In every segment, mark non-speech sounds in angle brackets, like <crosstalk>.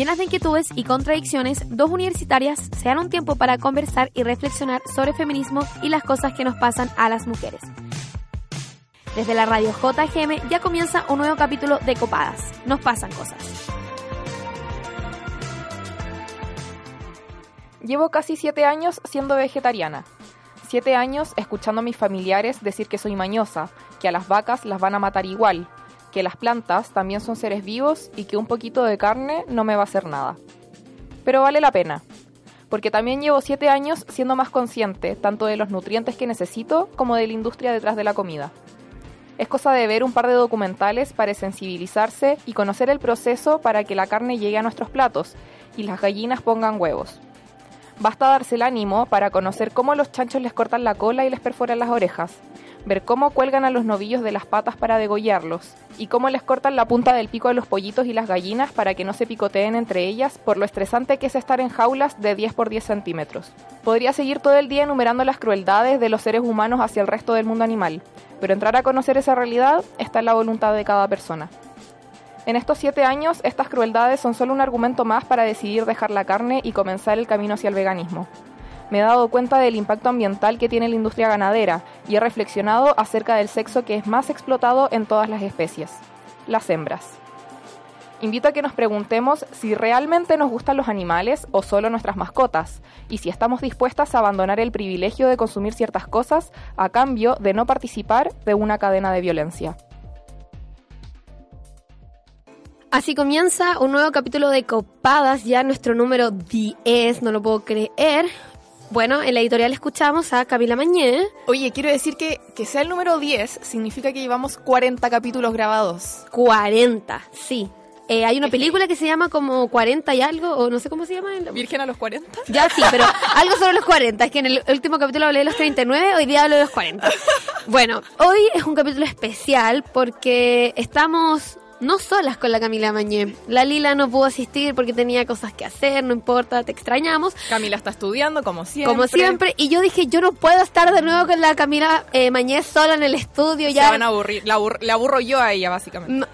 Llenas de inquietudes y contradicciones, dos universitarias se dan un tiempo para conversar y reflexionar sobre feminismo y las cosas que nos pasan a las mujeres. Desde la radio JGM ya comienza un nuevo capítulo de Copadas. Nos pasan cosas. Llevo casi siete años siendo vegetariana. Siete años escuchando a mis familiares decir que soy mañosa, que a las vacas las van a matar igual, que las plantas también son seres vivos y que un poquito de carne no me va a hacer nada. Pero vale la pena, porque también llevo siete años siendo más consciente tanto de los nutrientes que necesito como de la industria detrás de la comida. Es cosa de ver un par de documentales para sensibilizarse y conocer el proceso para que la carne llegue a nuestros platos y las gallinas pongan huevos. Basta darse el ánimo para conocer cómo los chanchos les cortan la cola y les perforan las orejas, ver cómo cuelgan a los novillos de las patas para degollarlos y cómo les cortan la punta del pico a los pollitos y las gallinas para que no se picoteen entre ellas por lo estresante que es estar en jaulas de 10 por 10 centímetros. Podría seguir todo el día enumerando las crueldades de los seres humanos hacia el resto del mundo animal, pero entrar a conocer esa realidad está en la voluntad de cada persona. En estos siete años, estas crueldades son solo un argumento más para decidir dejar la carne y comenzar el camino hacia el veganismo me he dado cuenta del impacto ambiental que tiene la industria ganadera y he reflexionado acerca del sexo que es más explotado en todas las especies, las hembras. Invito a que nos preguntemos si realmente nos gustan los animales o solo nuestras mascotas, y si estamos dispuestas a abandonar el privilegio de consumir ciertas cosas a cambio de no participar de una cadena de violencia. Así comienza un nuevo capítulo de Copadas, ya nuestro número 10, no lo puedo creer. Bueno, en la editorial escuchamos a Camila Mañé. Oye, quiero decir que que sea el número 10 significa que llevamos 40 capítulos grabados. 40, sí. Eh, hay una película que se llama como 40 y algo, o no sé cómo se llama. ¿Virgen a los 40? Ya sí, pero algo sobre los 40. Es que en el último capítulo hablé de los 39, hoy día hablo de los 40. <laughs> Bueno, hoy es un capítulo especial porque estamos no solas con la Camila Mañé. La Lila no pudo asistir porque tenía cosas que hacer, no importa, te extrañamos. Camila está estudiando como siempre. Como siempre, y yo dije, yo no puedo estar de nuevo con la Camila eh, Mañé sola en el estudio. ya. Se van a aburrir, la, aburro yo a ella básicamente.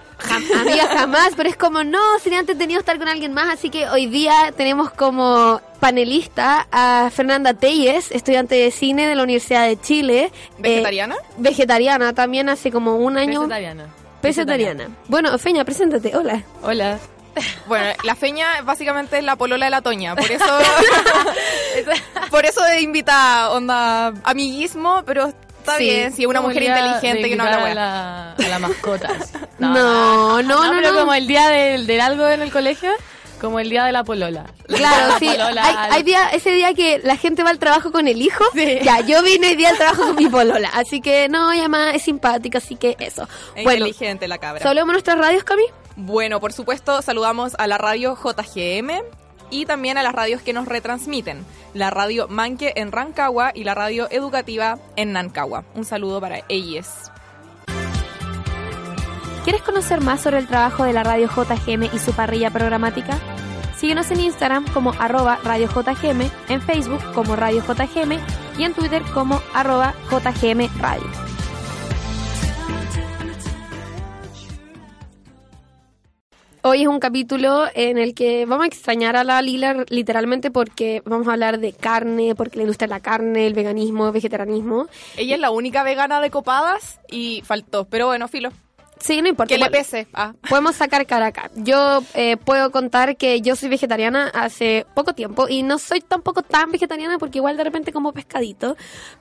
amiga, jamás, pero es como, no, si antes tenido que estar con alguien más, así que hoy día tenemos como panelista a Fernanda Telles, estudiante de cine de la Universidad de Chile. Eh, ¿Vegetariana? vegetariana, también hace como un año. Vegetariana. Vegetariana. Bueno, Feña, preséntate. Hola. Hola. <laughs> Bueno, la feña básicamente es la polola de la toña, por eso <laughs> por eso de invita onda amiguismo, pero está bien, si es una mujer inteligente que no habla a la, a la mascota. <laughs> No, no, no, no, pero como el día del, del algo en el colegio, como el día de la polola. Claro, <laughs> sí. hay, día, ese día que la gente va al trabajo con el hijo. Ya, yo vine el día al trabajo con mi polola. Así que no, ella es simpática, así que eso. bueno, inteligente la cabra. ¿Saludamos nuestras radios, Cami? Bueno, por supuesto, saludamos a la radio JGM y también a las radios que nos retransmiten. La radio Manque en Rancagua y la radio educativa en Nancagua. Un saludo para ellas. ¿Quieres conocer más sobre el trabajo de la radio JGM y su parrilla programática? Síguenos en Instagram como arroba Radio JGM, en Facebook como Radio JGM y en Twitter como arroba JGM Radio. Hoy es un capítulo en el que vamos a extrañar a la Lila literalmente porque vamos a hablar de carne, porque le gusta la carne, el veganismo, el vegetarianismo. Ella es la única vegana de copadas y faltó, pero bueno, filo. Sí, no importa. Que le pese. Ah. Podemos sacar cara acá. Yo eh, puedo contar que yo soy vegetariana hace poco tiempo y no soy tampoco tan vegetariana porque igual de repente como pescadito.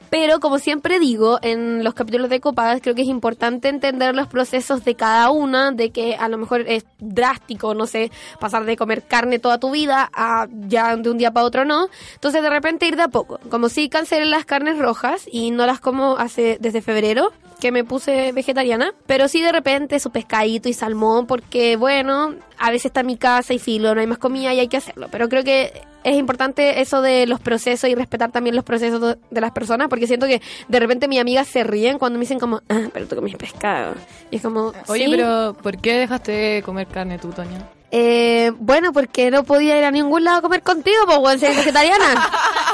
Pero como siempre digo en los capítulos de Copadas, creo que es importante entender los procesos de cada una, de que a lo mejor es drástico, no sé, pasar de comer carne toda tu vida a ya de un día para otro no. Entonces de repente ir de a poco. Como si cancelé las carnes rojas y no las como hace desde febrero que me puse vegetariana, pero sí de repente su pescadito y salmón, porque bueno, a veces está en mi casa y filo, no hay más comida y hay que hacerlo. Pero creo que es importante eso de los procesos y respetar también los procesos de las personas, porque siento que de repente mis amigas se ríen cuando me dicen como, ah, pero tú comís pescado. Y es como, oye, pero ¿por qué dejaste de comer carne tú, Toña? Eh, bueno, porque no podía ir a ningún lado a comer contigo, pues, ser vegetariana. <laughs>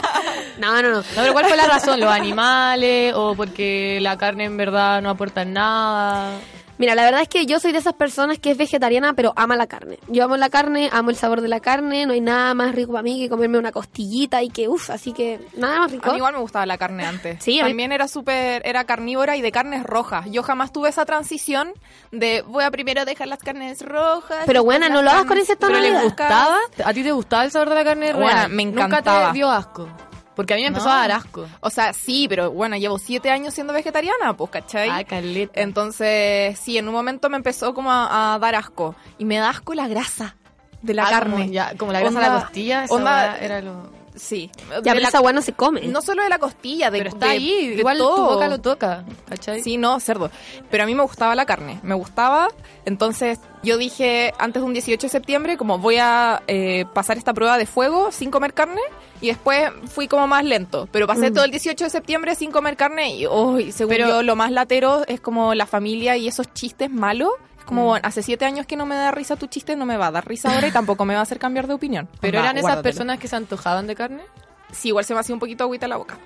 no, no, no. No, pero ¿cuál fue la razón? ¿Los animales o porque la carne en verdad no aporta nada? Mira, la verdad es que yo soy de esas personas que es vegetariana, pero ama la carne. Yo amo la carne, amo el sabor de la carne, no hay nada más rico para mí que comerme una costillita y que, uff, así que nada más rico. A mí igual me gustaba la carne antes. Sí, a mí- También era súper, era carnívora y de carnes rojas. Yo jamás tuve esa transición de voy a primero dejar las carnes rojas. Pero buena, las no lo hagas con ese tono ¿Pero de le gustaba? ¿A ti te gustaba el sabor de la carne Bueno, real? me Nunca encantaba. te dio asco. Porque a mí me empezó No. a dar asco. O sea, sí, pero bueno, llevo siete años siendo vegetariana, pues, ¿cachai? Ay, caleta. Entonces, sí, en un momento me empezó como a, a dar asco. Y me da asco la grasa de la Ah, carne. Como, ya, como la grasa de la costilla, onda- era lo... Sí. Ya, pero la- esa no se come. no solo de la costilla, de, Pero está de- ahí, de igual tu todo. boca lo toca, ¿cachai? Sí, no, cerdo. Pero a mí me gustaba la carne, me gustaba. Entonces yo dije antes de un 18 de septiembre, como voy a eh, pasar esta prueba de fuego sin comer carne. Y después fui como más lento. Pero pasé Mm. todo el 18 de septiembre sin comer carne. Y uy, según Pero- yo, lo más latero es como la familia y esos chistes malos. Como, Mm. bueno, hace siete años que no me da risa tu chiste, no me va a dar risa ahora y tampoco me va a hacer cambiar de opinión. <laughs> Pero eran esas guárdatelo. personas que se antojaban de carne. Sí, igual se me hacía un poquito agüita la boca.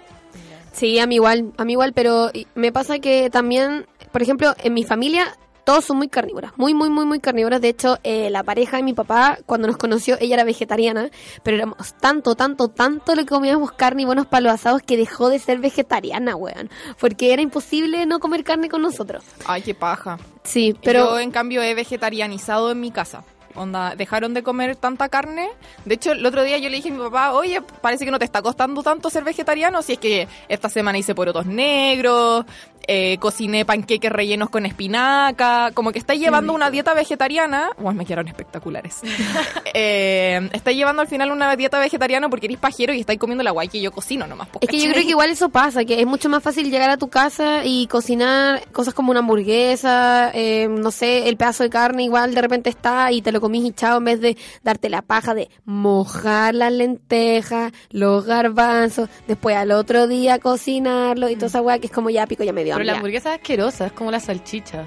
Sí, a mí igual, a mí igual, pero me pasa que también, por ejemplo, en mi familia todos son muy carnívoras, muy, muy, muy, muy carnívoras. De hecho, eh, la pareja de mi papá, cuando nos conoció, ella era vegetariana, pero éramos tanto, tanto, tanto lo que comíamos carne y buenos palos asados que dejó de ser vegetariana, weón. Porque era imposible no comer carne con nosotros. Ay, qué paja. Sí, Pero yo, en cambio, he vegetarianizado en mi casa. Onda, dejaron de comer tanta carne. De hecho, el otro día yo le dije a mi papá, oye, parece que no te está costando tanto ser vegetariano. Si es que esta semana hice porotos negros, eh, cociné panqueques rellenos con espinaca. Como que estáis llevando una dieta vegetariana. Bueno, me quedaron espectaculares. <laughs> eh, estáis llevando al final una dieta vegetariana porque eres pajero y estáis comiendo la guay que yo cocino nomás. po, Es que yo creo que igual eso pasa, que es mucho más fácil llegar a tu casa y cocinar cosas como una hamburguesa, eh, no sé, el pedazo de carne igual de repente está y te lo comís y chao en vez de darte la paja de mojar las lentejas, los garbanzos, después al otro día cocinarlo y toda esa weá que es como ya pico, ya me dio Pero la hamburguesa es asquerosa, es como la salchicha.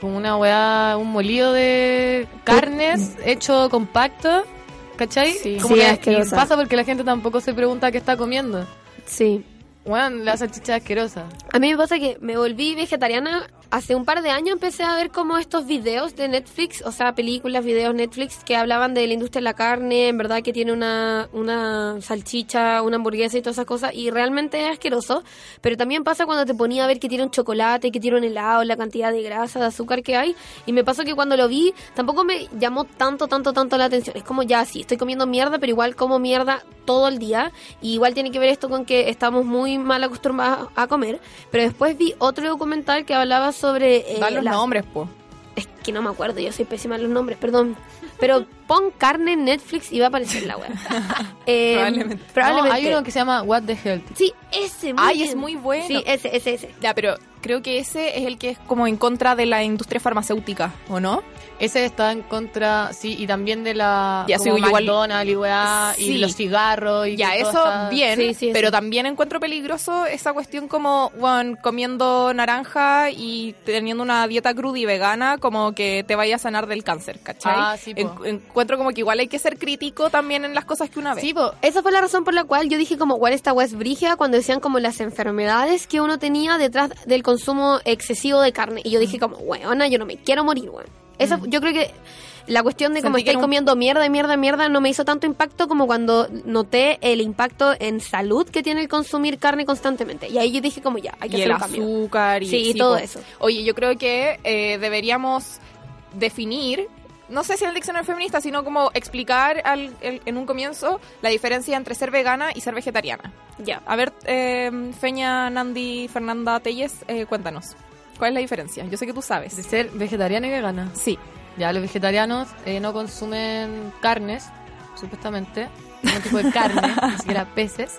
Como una weá, un molido de carnes hecho compacto, ¿cachai? Sí. Como Sí, que- asquerosa. y pasa porque la gente tampoco se pregunta qué está comiendo. Sí. Bueno, la salchicha es asquerosa. A mí me pasa que me volví vegetariana hace un par de años. Empecé a ver como estos videos de Netflix, o sea, películas, videos Netflix que hablaban de la industria de la carne, en verdad que tiene una, una salchicha, una hamburguesa y todas esas cosas, y realmente es asqueroso. Pero también pasa cuando te ponía a ver que tiene un chocolate, que tiene un helado, la cantidad de grasa, de azúcar que hay. Y me pasó que cuando lo vi, tampoco me llamó tanto, tanto, tanto la atención. Es como ya, sí, estoy comiendo mierda, pero igual como mierda todo el día. Y igual tiene que ver esto con que estamos muy mal acostumbrados a comer. Pero después vi otro documental que hablaba sobre... eh, Da los la- nombres, po. Es que no me acuerdo, yo soy pésima en los nombres, perdón. Pero pon carne en Netflix y va a aparecer la web. <laughs> Eh, Probablemente. probablemente. No, hay uno que se llama What the Health. Sí, ese. muy Ay, bien. es muy bueno. Sí, ese, ese, ese. Ya, pero creo que ese es el que es como en contra de la industria farmacéutica, ¿o no? Ese está en contra, sí, y también de la Ya, como sí, igual- y Sí. y los cigarros y Ya, eso está- bien, Sí, pero también encuentro peligroso esa cuestión como, bueno, comiendo naranja y teniendo una dieta cruda y vegana, como que te vaya a sanar del cáncer, ¿cachai? Ah, sí. En- encuentro como que igual hay que ser crítico también en las cosas que una ve. Sí, po, esa fue la razón por la cual yo dije como, igual esta web brígida cuando decían como las enfermedades que uno tenía detrás del consumo excesivo de carne. Y yo dije como, weona, yo no me quiero morir, weón. Esa, Yo creo que la cuestión de cómo estáis un- comiendo mierda, mierda, mierda no me hizo tanto impacto como cuando noté el impacto en salud que tiene el consumir carne constantemente. Y ahí yo dije como, ya, hay que y hacer el un cambio. azúcar y Sí, todo po. eso. Oye, yo creo que eh, deberíamos definir, no sé si en el diccionario feminista, sino como explicar al- el- en un comienzo la diferencia entre ser vegana y ser vegetariana. Ya. A ver, eh, Feña, Nandi, Fernanda Telles, eh, cuéntanos. ¿Cuál es la diferencia? Yo sé que tú de sabes. ser vegetariana y vegana. Sí. Ya, los vegetarianos eh, no consumen carnes, supuestamente, ningún tipo de carne, <laughs> ni siquiera peces.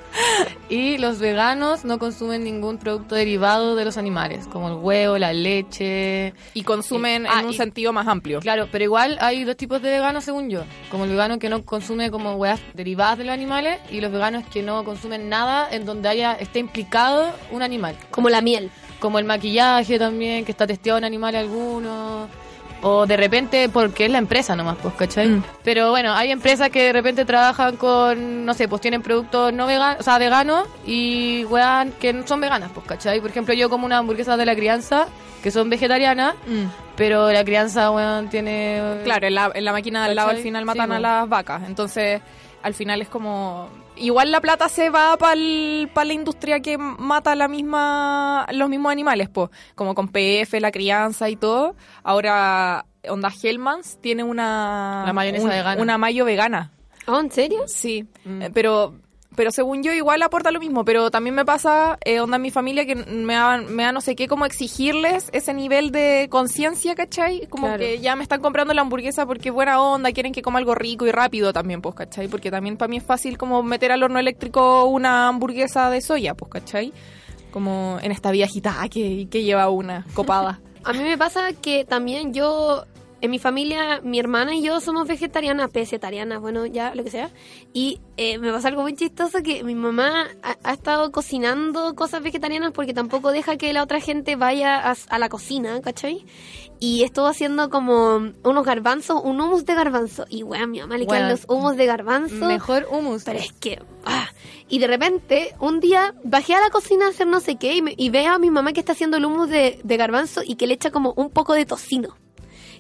Y los veganos no consumen ningún producto derivado de los animales, como el huevo, la leche. Y consumen ah, en un y- sentido más amplio. Claro, pero igual hay dos tipos de veganos según yo. Como el vegano que no consume como huevas derivadas de los animales y los veganos que no consumen nada en donde haya esté implicado un animal. Como la miel. Como el maquillaje también, que está testeado en animales algunos. O de repente, porque es la empresa nomás, pues, ¿cachai? Mm. Pero bueno, hay empresas que de repente trabajan con, no sé, pues tienen productos no veganos, o sea, veganos y wean que no son veganas, pues, ¿cachai? Por ejemplo, yo como una hamburguesa de la crianza, que son vegetarianas, Mm. pero la crianza, weón, tiene... Claro, en la, en la máquina del lado al final Sí, matan a las vacas. Entonces, al final es como. Igual la plata se va para la industria que mata la misma los mismos animales, pues. Como con PF, la crianza y todo. Ahora, Onda Hellmans tiene una. La mayonesa vegana. Una mayo vegana. ¿Oh, en serio? Sí. Mm. Pero. Pero según yo igual aporta lo mismo, pero también me pasa, eh, onda en mi familia, que me da, me da no sé qué, como exigirles ese nivel de conciencia, ¿cachai? Como Claro. que ya me están comprando la hamburguesa porque es buena onda, quieren que coma algo rico y rápido también, pues, ¿cachai? Porque también para mí es fácil como meter al horno eléctrico una hamburguesa de soya, pues, ¿cachai? Como en esta vida agitada que, que lleva una copada. <laughs> A mí me pasa que también yo, en mi familia, mi hermana y yo somos vegetarianas, vegetarianas, bueno, ya lo que sea. Y eh, me pasa algo muy chistoso que mi mamá ha, ha estado cocinando cosas vegetarianas porque tampoco deja que la otra gente vaya a, a la cocina, ¿cachai? Y estuvo haciendo como unos garbanzos, un hummus de garbanzo. Y weón, mi mamá le quedan los hummus de garbanzo. Mejor humus. Pero es que... ah. Y de repente, un día bajé a la cocina a hacer no sé qué y, me- y veo a mi mamá que está haciendo el hummus de, de garbanzo y que le echa como un poco de tocino.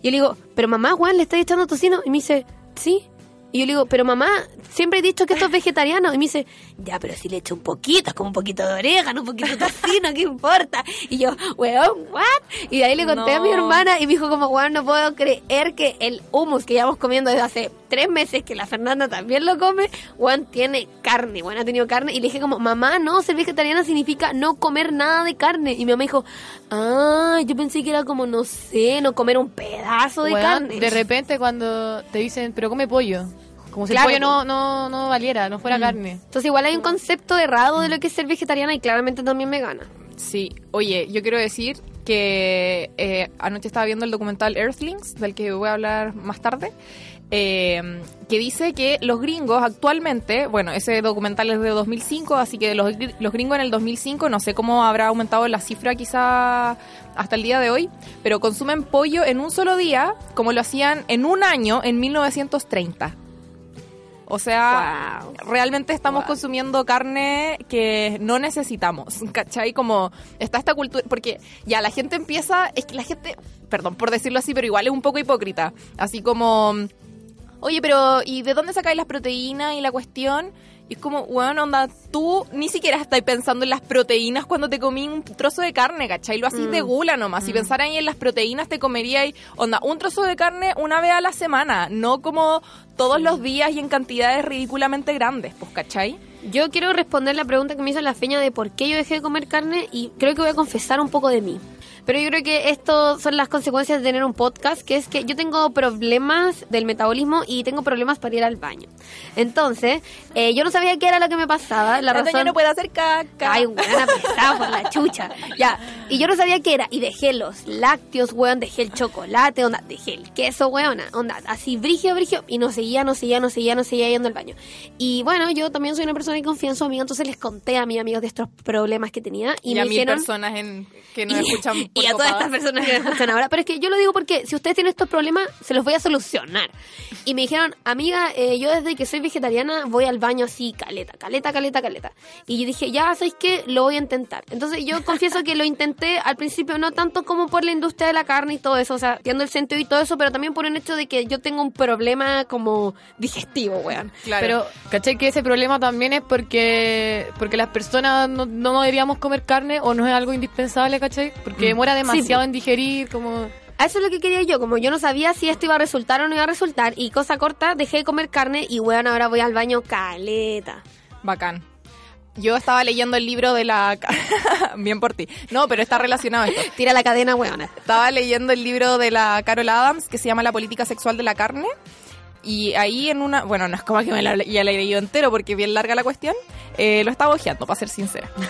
Y yo le digo, pero mamá, Juan, ¿le estás echando tocino? Y me dice, sí. Y yo le digo, pero mamá, siempre he dicho que esto es vegetariano. Y me dice, ya, pero si le echo un poquito, es como un poquito de orégano, un poquito de tocino, ¿qué importa? Y yo, weón, ¿what? Y de ahí le conté a mi hermana y me dijo como, weón, no puedo creer que el hummus que llevamos comiendo desde hace tres meses, que la Fernanda también lo come, weón, tiene carne, weón, ha tenido carne. Y le dije como, mamá, no, ser vegetariana significa no comer nada de carne. Y mi mamá dijo, ah, yo pensé que era como, no sé, no comer un pedazo de Weón, carne. de repente cuando te dicen, pero come pollo. Como si Claro, el pollo no, no, no valiera, no fuera carne. Entonces igual hay un concepto errado de lo que es ser vegetariana y claramente también vegana. Sí, oye, yo quiero decir que eh, anoche estaba viendo el documental Earthlings, del que voy a hablar más tarde, eh, que dice que los gringos actualmente, bueno, ese documental es de 2005, así que los, los gringos en el 2005, no sé cómo habrá aumentado la cifra quizá hasta el día de hoy, pero consumen pollo en un solo día, como lo hacían en un año en 1930. O sea, Wow. realmente estamos Wow. consumiendo carne que no necesitamos, ¿cachai? Como está esta cultura, porque ya la gente empieza, es que la gente, perdón por decirlo así, pero igual es un poco hipócrita, así como, oye, pero ¿y de dónde sacáis las proteínas y la cuestión? Y es como, bueno, onda, tú ni siquiera estás pensando en las proteínas cuando te comí un trozo de carne, ¿cachai? Lo así de gula nomás. Si pensaras ahí en las proteínas, te comeríais, onda, un trozo de carne una vez a la semana, no como todos los días y en cantidades ridículamente grandes, pues, ¿cachai? Yo quiero responder la pregunta que me hizo la feña de por qué yo dejé de comer carne y creo que voy a confesar un poco de mí. Pero yo creo que esto son las consecuencias de tener un podcast, que es que yo tengo problemas del metabolismo y tengo problemas para ir al baño. Entonces, eh, yo no sabía qué era lo que me pasaba. La razón... no puede hacer caca. Ay, weón, pesada por la chucha. Ya. Y yo no sabía qué era. Y dejé los lácteos, weón, dejé el chocolate, onda, dejé el queso, weón, onda, así brigio, brigio. Y no seguía, no seguía, no seguía, no seguía yendo al baño. Y bueno, yo también soy una persona que confía en su amigo, entonces les conté a mis amigos de estos problemas que tenía. Y, y, me a mil dijeron. personas en, que nos y, escuchan <laughs> y a todas estas personas que me <laughs> escuchan ahora. Pero es que yo lo digo porque si ustedes tienen estos problemas, se los voy a solucionar. Y me dijeron, amiga, eh, yo desde que soy vegetariana voy al baño así, caleta, caleta, caleta, caleta. Y yo dije, ya, ¿sabéis qué? Lo voy a intentar. Entonces yo confieso que lo intenté al principio no tanto como por la industria de la carne y todo eso, o sea, entiendo el sentido y todo eso, pero también por el hecho de que yo tengo un problema como digestivo, weón. Claro. Pero, ¿cachai? Que ese problema también es porque porque las personas no, no deberíamos comer carne o no es algo indispensable, ¿cachai? Porque demora demasiado po. en digerir, como... Eso es lo que quería yo, como yo no sabía si esto iba a resultar o no iba a resultar, y cosa corta, dejé de comer carne y weón, ahora voy al baño caleta. Bacán. Yo estaba leyendo el libro de la... <laughs> Bien por ti. No, pero está relacionado esto. <laughs> Tira la cadena, weona. Estaba leyendo el libro de la Carol Adams que se llama La política sexual de la carne. Y ahí en una... Bueno, no es como que me la, ya la he leído entero porque es bien larga la cuestión. Eh, lo estaba ojeando, para ser sincera. <laughs>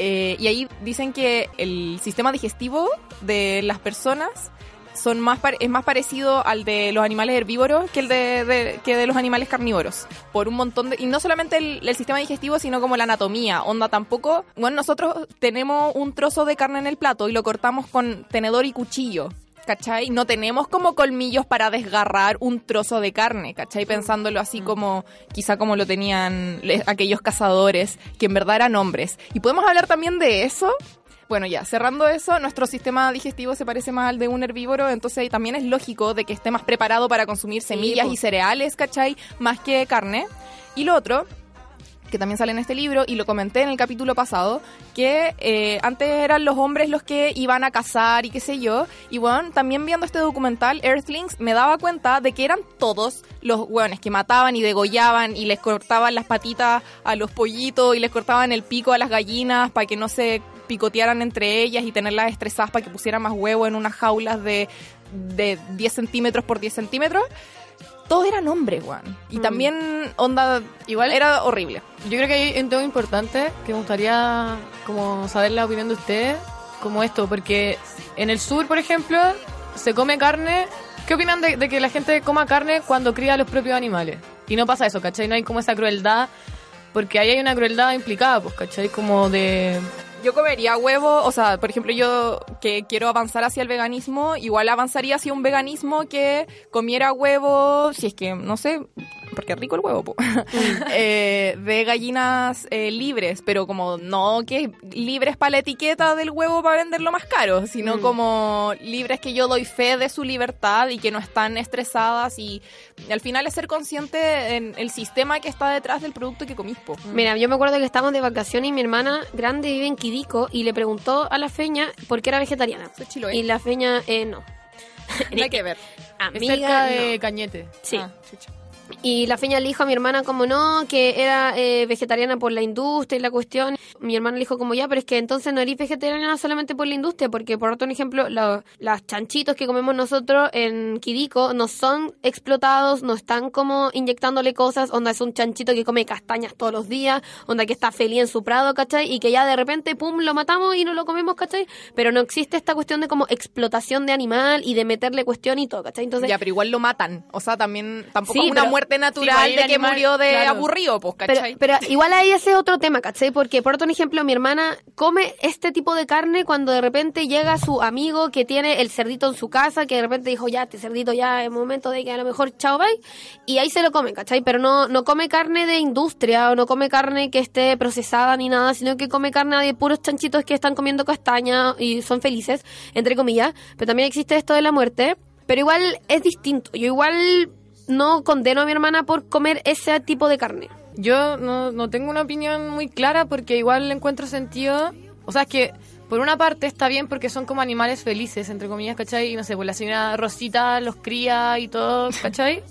Eh, y ahí dicen que el sistema digestivo de las personas son más es más parecido al de los animales herbívoros que el de, de- que de los animales carnívoros por un montón de y no solamente el, el sistema digestivo sino como la anatomía onda tampoco bueno nosotros tenemos un trozo de carne en el plato y lo cortamos con tenedor y cuchillo ¿Cachai? No tenemos como colmillos para desgarrar un trozo de carne, ¿cachai? Pensándolo así como, quizá como lo tenían aquellos cazadores, que en verdad eran hombres. Y podemos hablar también de eso, Bueno, ya, cerrando eso, nuestro sistema digestivo se parece más al de un herbívoro, entonces también es lógico de que esté más preparado para consumir semillas y cereales, ¿cachai? Más que carne. Y lo otro, que también sale en este libro, y lo comenté en el capítulo pasado, que eh, antes eran los hombres los que iban a cazar y qué sé yo. Y bueno, también viendo este documental, Earthlings, me daba cuenta de que eran todos los hueones que mataban y degollaban y les cortaban las patitas a los pollitos y les cortaban el pico a las gallinas para que no se picotearan entre ellas y tenerlas estresadas para que pusieran más huevo en unas jaulas de, de 10 centímetros por 10 centímetros. Todos eran hombres, weón. Y Mm. también, onda, igual era horrible. Yo creo que hay un tema importante que me gustaría como saber la opinión de ustedes, como esto, porque en el sur, por ejemplo, se come carne. ¿Qué opinan de, de que la gente coma carne cuando cría a los propios animales? Y no pasa eso, ¿cachai? No hay como esa crueldad, porque ahí hay una crueldad implicada, pues, ¿cachai? Como de... Yo comería huevo, o sea, por ejemplo, yo que quiero avanzar hacia el veganismo, igual avanzaría hacia un veganismo que comiera huevo, si es que, no sé, porque es rico el huevo, po. <laughs> Eh, de gallinas eh, libres, pero como no que libres para la etiqueta del huevo para venderlo más caro, sino Mm. como libres que yo doy fe de su libertad y que no están estresadas y, al final es ser consciente en el sistema que está detrás del producto que comís, po. Mira, yo me acuerdo que estábamos de vacaciones y mi hermana grande vive en Quidico y le preguntó a la feña por qué era vegetariana. Soy Chiloé. Y la feña, eh, no. <laughs> Nada que ver. <laughs> Amiga, cerca no. de Cañete. Sí. Ah. Y la feña le dijo a mi hermana como no, que era eh, vegetariana por la industria y la cuestión. Mi hermana le dijo como ya, pero es que entonces no eres vegetariana solamente por la industria, porque por otro ejemplo, lo- los chanchitos que comemos nosotros en Quirico no son explotados, no están como inyectándole cosas, onda es un chanchito que come castañas todos los días, onda que está feliz en su prado, ¿cachai? Y que ya de repente, pum, lo matamos y no lo comemos, ¿cachai? Pero no existe esta cuestión de como explotación de animal y de meterle cuestión y todo, ¿cachai? Entonces, ya, pero igual lo matan. O sea, también tampoco Sí, es una pero- muerte natural Sí, de que animal, murió de claro. aburrido, pues, pero igual ahí ese es otro tema, ¿cachai? Porque, por otro ejemplo, mi hermana come este tipo de carne cuando de repente llega su amigo que tiene el cerdito en su casa, que de repente dijo, ya, este cerdito ya es momento de que a lo mejor chao, bye, y ahí se lo come, ¿cachai? Pero no, no come carne de industria o no come carne que esté procesada ni nada, sino que come carne de puros chanchitos que están comiendo castaña y son felices, entre comillas. Pero también existe esto de la muerte, pero igual es distinto. Yo igual no condeno a mi hermana por comer ese tipo de carne. Yo no, no tengo una opinión muy clara porque igual le encuentro sentido. O sea, es que por una parte está bien porque son como animales felices, entre comillas, ¿cachai? Y no sé, pues la señora Rosita los cría y todo, <laughs> ¿cachai?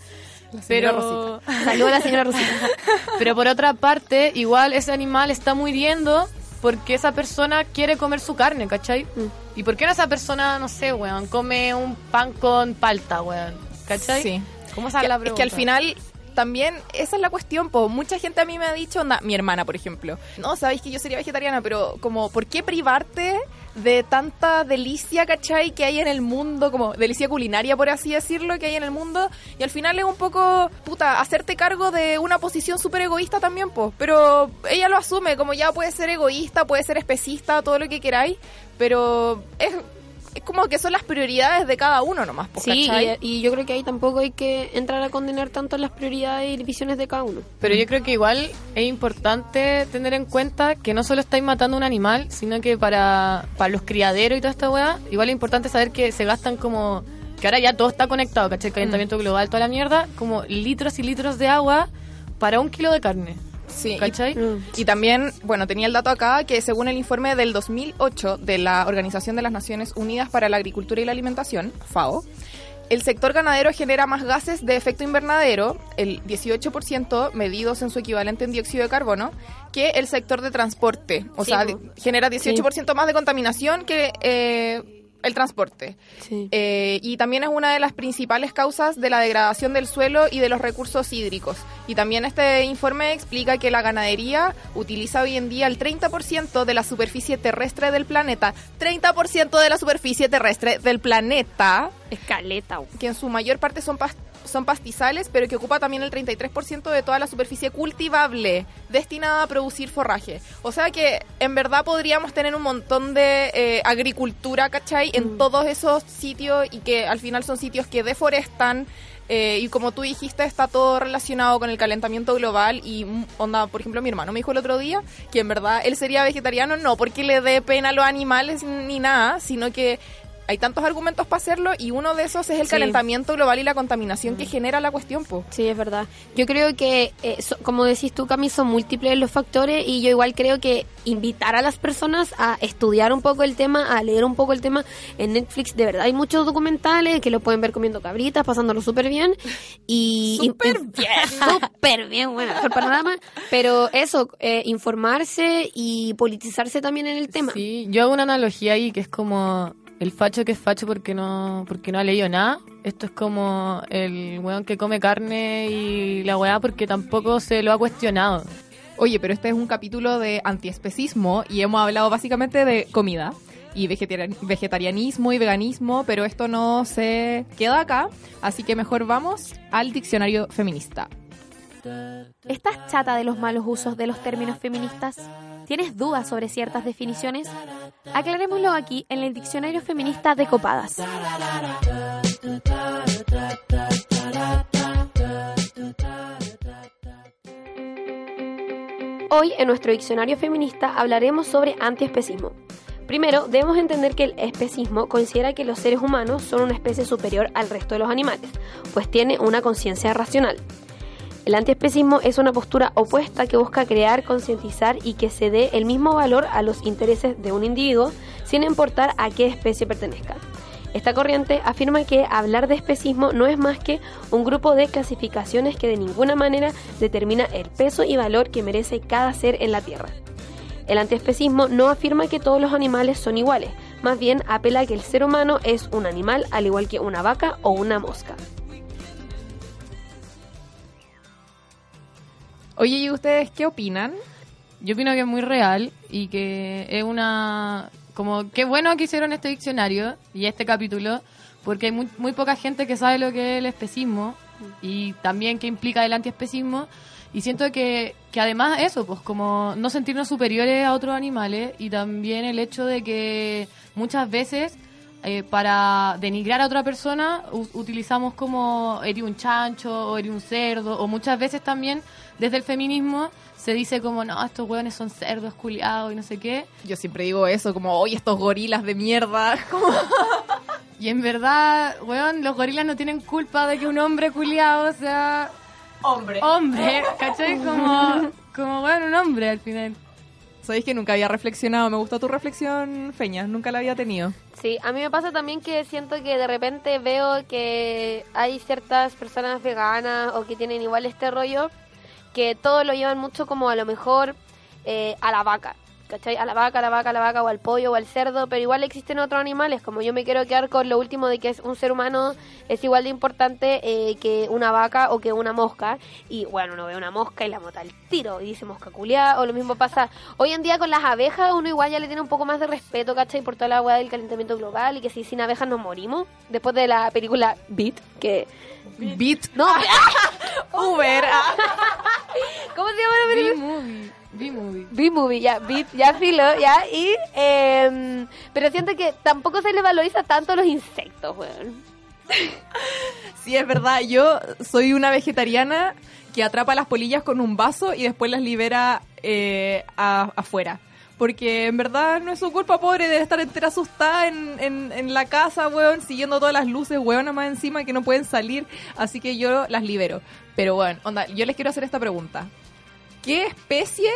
Pero, Saludos a la señora Rosita. <laughs> pero por otra parte, igual ese animal está muriendo porque esa persona quiere comer su carne, ¿cachai? Mm. ¿Y por qué no esa persona, no sé, weón, come un pan con palta, weón? ¿Cachai? Sí. ¿Cómo sale Que- la es pregunta? que al final también esa es la cuestión, po. mucha gente a mí me ha dicho, onda, mi hermana por ejemplo, no, sabéis que yo sería vegetariana, pero como, ¿por qué privarte de tanta delicia, cachai, que hay en el mundo, como delicia culinaria, por así decirlo, que hay en el mundo? Y al final es un poco, puta, hacerte cargo de una posición súper egoísta también, pues, pero ella lo asume, como ya puede ser egoísta, puede ser especista, todo lo que queráis, pero es... Es como que son las prioridades de cada uno nomás, po, Sí, y, y yo creo que ahí tampoco hay que entrar a condenar tanto las prioridades y visiones de cada uno. Pero yo creo que igual es importante tener en cuenta que no solo estáis matando un animal, sino que para, para los criaderos y toda esta weá, igual es importante saber que se gastan como... Que ahora ya todo está conectado, ¿cachai? Calentamiento global, toda la mierda, como litros y litros de agua para un kilo de carne, Sí, y- ¿cachai? Mm. Y también, bueno, tenía el dato acá que según el informe del 2008 de la Organización de las Naciones Unidas para la Agricultura y la Alimentación, FAO, el sector ganadero genera más gases de efecto invernadero, el 18% medidos en su equivalente en dióxido de carbono, que el sector de transporte. O Sí, sea, genera 18% más de contaminación que eh, el transporte. Sí. Eh, y también es una de las principales causas de la degradación del suelo y de los recursos hídricos. Y también este informe explica que la ganadería utiliza hoy en día el 30% de la superficie terrestre del planeta. 30% de la superficie terrestre del planeta, Escaleta. que en su mayor parte son, pas- son pastizales, pero que ocupa también el 33% de toda la superficie cultivable destinada a producir forraje. O sea que en verdad podríamos tener un montón de eh, agricultura, ¿cachai? En Mm. todos esos sitios y que al final son sitios que deforestan. eh, y como tú dijiste, está todo relacionado con el calentamiento global. Y mm, onda, por ejemplo, mi hermano me dijo el otro día que en verdad él sería vegetariano no porque le dé pena a los animales ni nada, sino que hay tantos argumentos para hacerlo y uno de esos es el Sí. calentamiento global y la contaminación que genera la cuestión, po. Sí, es verdad. Yo creo que, eh, so- como decís tú, Cami, son múltiples los factores y yo igual creo que invitar a las personas a estudiar un poco el tema, a leer un poco el tema. En Netflix, de verdad, hay muchos documentales que lo pueden ver comiendo cabritas, pasándolo súper bien. Y, Súper y- <laughs> Súper bien, bueno, panorama. Pero eso, eh, informarse y politizarse también en el tema. Sí, yo hago una analogía ahí que es como el facho que es facho porque no porque no ha leído nada. Esto es como el weón que come carne y la weá porque tampoco se lo ha cuestionado. Oye, pero este es un capítulo de antiespecismo y hemos hablado básicamente de comida y vegetarian- vegetarianismo y veganismo, pero esto no se queda acá, así que mejor vamos al diccionario feminista. ¿Estás chata de los malos usos de los términos feministas? ¿Tienes dudas sobre ciertas definiciones? Aclarémoslo aquí en el Diccionario Feminista de Copadas. Hoy en nuestro diccionario feminista hablaremos sobre antiespecismo. Primero, debemos entender que el especismo considera que los seres humanos son una especie superior al resto de los animales, pues tiene una conciencia racional. El antiespecismo es una postura opuesta que busca crear, concientizar y que se dé el mismo valor a los intereses de un individuo sin importar a qué especie pertenezca. Esta corriente afirma que hablar de especismo no es más que un grupo de clasificaciones que de ninguna manera determina el peso y valor que merece cada ser en la Tierra. El antiespecismo no afirma que todos los animales son iguales, más bien apela a que el ser humano es un animal al igual que una vaca o una mosca. Oye, ¿y ustedes qué opinan? Yo opino que es muy real y que es una... Como qué bueno que hicieron este diccionario y este capítulo, porque hay muy, muy poca gente que sabe lo que es el especismo y también qué implica el antiespecismo. Y siento que, que además eso, pues como no sentirnos superiores a otros animales y también el hecho de que muchas veces eh, para denigrar a otra persona utilizamos como eres un chancho o eres un cerdo o muchas veces también desde el feminismo se dice como no, estos hueones son cerdos culiados y no sé qué. Yo siempre digo eso, como, oye, estos gorilas de mierda. <laughs> Como, Y en verdad, weón, los gorilas no tienen culpa de que un hombre culiado sea hombre. hombre, ¿cachai? Como, como weón, un hombre al final. Sabéis que nunca había reflexionado, me gustó tu reflexión, Feña, nunca la había tenido. Sí, a mí me pasa también que siento que de repente veo que hay ciertas personas veganas o que tienen igual este rollo que todo lo llevan mucho como a lo mejor eh, a la vaca. ¿Cachai? A la vaca, a la vaca, a la vaca, o al pollo, o al cerdo, pero igual existen otros animales, como yo me quiero quedar con lo último de que es un ser humano es igual de importante eh, que una vaca o que una mosca, y bueno, uno ve una mosca y la mota al tiro, y dice mosca culiada, o lo mismo pasa hoy en día con las abejas, uno igual ya le tiene un poco más de respeto, ¿cachai? Por toda la weá del calentamiento global, y que si sin abejas nos morimos, después de la película Beat, que... Beat No, <laughs> Uber. <laughs> ¿cómo se llama la película? B-movie, B-movie. Ya, beat, ya filo, ya, y... em, pero siento que tampoco se le valoriza tanto a los insectos, weón. Sí, es verdad. Yo soy una vegetariana que atrapa las polillas con un vaso y después las libera eh, a- afuera. Porque en verdad no es su culpa, pobre, de estar entera asustada en, en, en la casa, weón, siguiendo todas las luces, weón, más encima que no pueden salir. Así que yo las libero. Pero bueno, onda, yo les quiero hacer esta pregunta. ¿Qué especie...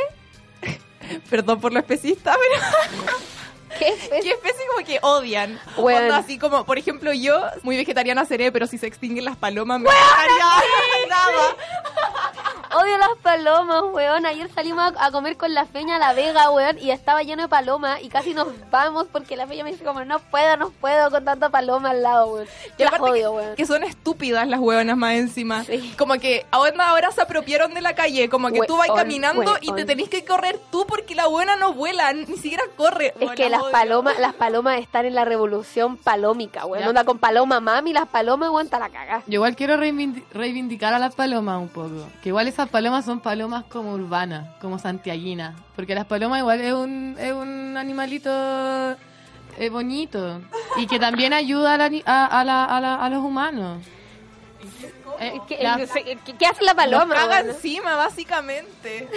<laughs> Perdón por lo especista, pero... <laughs> ¿Qué especie? ¿Qué especie como que odian? Bueno. Onda, así como, por ejemplo, yo, muy vegetariana seré, pero si se extinguen las palomas, me daría <laughs> nada. Odio las palomas, weón. Ayer salimos a, a comer con la feña a La Vega, weón, y estaba lleno de palomas y casi nos vamos porque la feña me dice como, no puedo, no puedo con tanta paloma al lado, weón. Yo las odio, que, weón. que son estúpidas las hueonas más encima. Sí. Como que ahora, ahora se apropiaron de la calle. Como que tú vas caminando y te tenés que correr tú porque la buena no vuela, ni siquiera corre. Es Weón, que las odio. palomas, las palomas están en la revolución palómica, weón. Onda con paloma mami, las palomas, weón, está la caga. Yo igual quiero reivindi- reivindicar a las palomas un poco. Que igual esas palomas son palomas como urbanas, como santiaguinas. Porque las palomas igual es un, es un animalito eh, bonito. Y que también ayuda a, la a, a la- a la- a los humanos. ¿Qué, la- ¿qué- qué hace la paloma? caga encima, básicamente.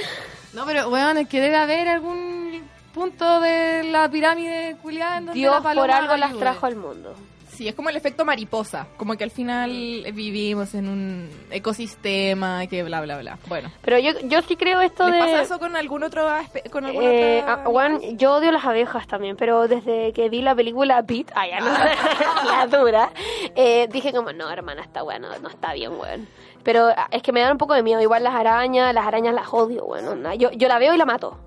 no, pero weón, es que debe haber algún punto de la pirámide culiada en donde Dios la paloma por algo las trajo al mundo. Sí, es como el efecto mariposa. Como que al final vivimos en un ecosistema que bla, bla, bla. Bueno. Pero yo, yo sí creo esto ¿Les de... pasa eso con algún otro con alguna Eh, otra- ah, weón, yo odio las abejas también, pero desde que vi la película Pete, ah, ya no, <laughs> la dura, eh, dije como, no, hermana, esta weón no, está bien, weón. Pero ah, es que me dan un poco de miedo, igual las arañas, las arañas las odio, weón. onda. Yo, yo la veo y la mato.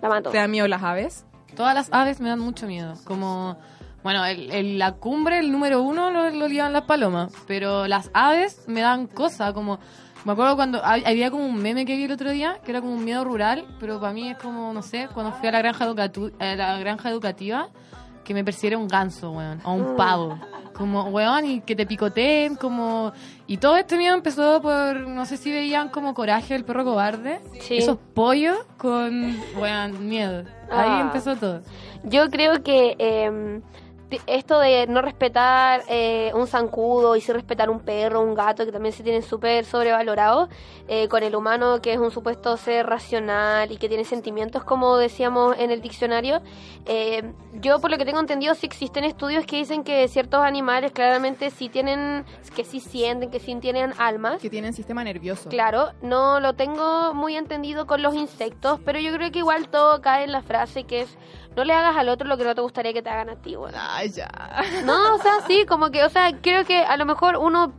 La mato. ¿Te da miedo las aves? Todas las aves me dan mucho miedo. Como, bueno, el, el- la cumbre, el número uno, lo, lo llevan las palomas. Pero las aves me dan cosas, como... Me acuerdo cuando hab- había como un meme que vi el otro día, que era como un miedo rural, pero para mí es como, no sé, cuando fui a la granja, educatu- a la granja educativa, que me persiguiera un ganso, weón, o un pavo. Como, weón, y que te picoteen, como... Y todo este miedo empezó por, no sé si veían como Coraje, el perro cobarde. Sí. Esos pollos con, weón, miedo. Ahí Ah. empezó todo. Yo creo que eh, esto de no respetar eh, un zancudo y sí respetar un perro, un gato, que también se tienen súper sobrevalorados, eh, con el humano que es un supuesto ser racional y que tiene sentimientos, como decíamos en el diccionario, eh, yo por lo que tengo entendido sí existen estudios que dicen que ciertos animales claramente sí tienen, que sí sienten, que sí tienen almas. Que tienen sistema nervioso. Claro, no lo tengo muy entendido con los insectos, pero yo creo que igual todo cae en la frase que es no le hagas al otro lo que no te gustaría que te hagan a ti, bueno. Ay, ya. No, o sea, sí, como que, o sea, creo que a lo mejor uno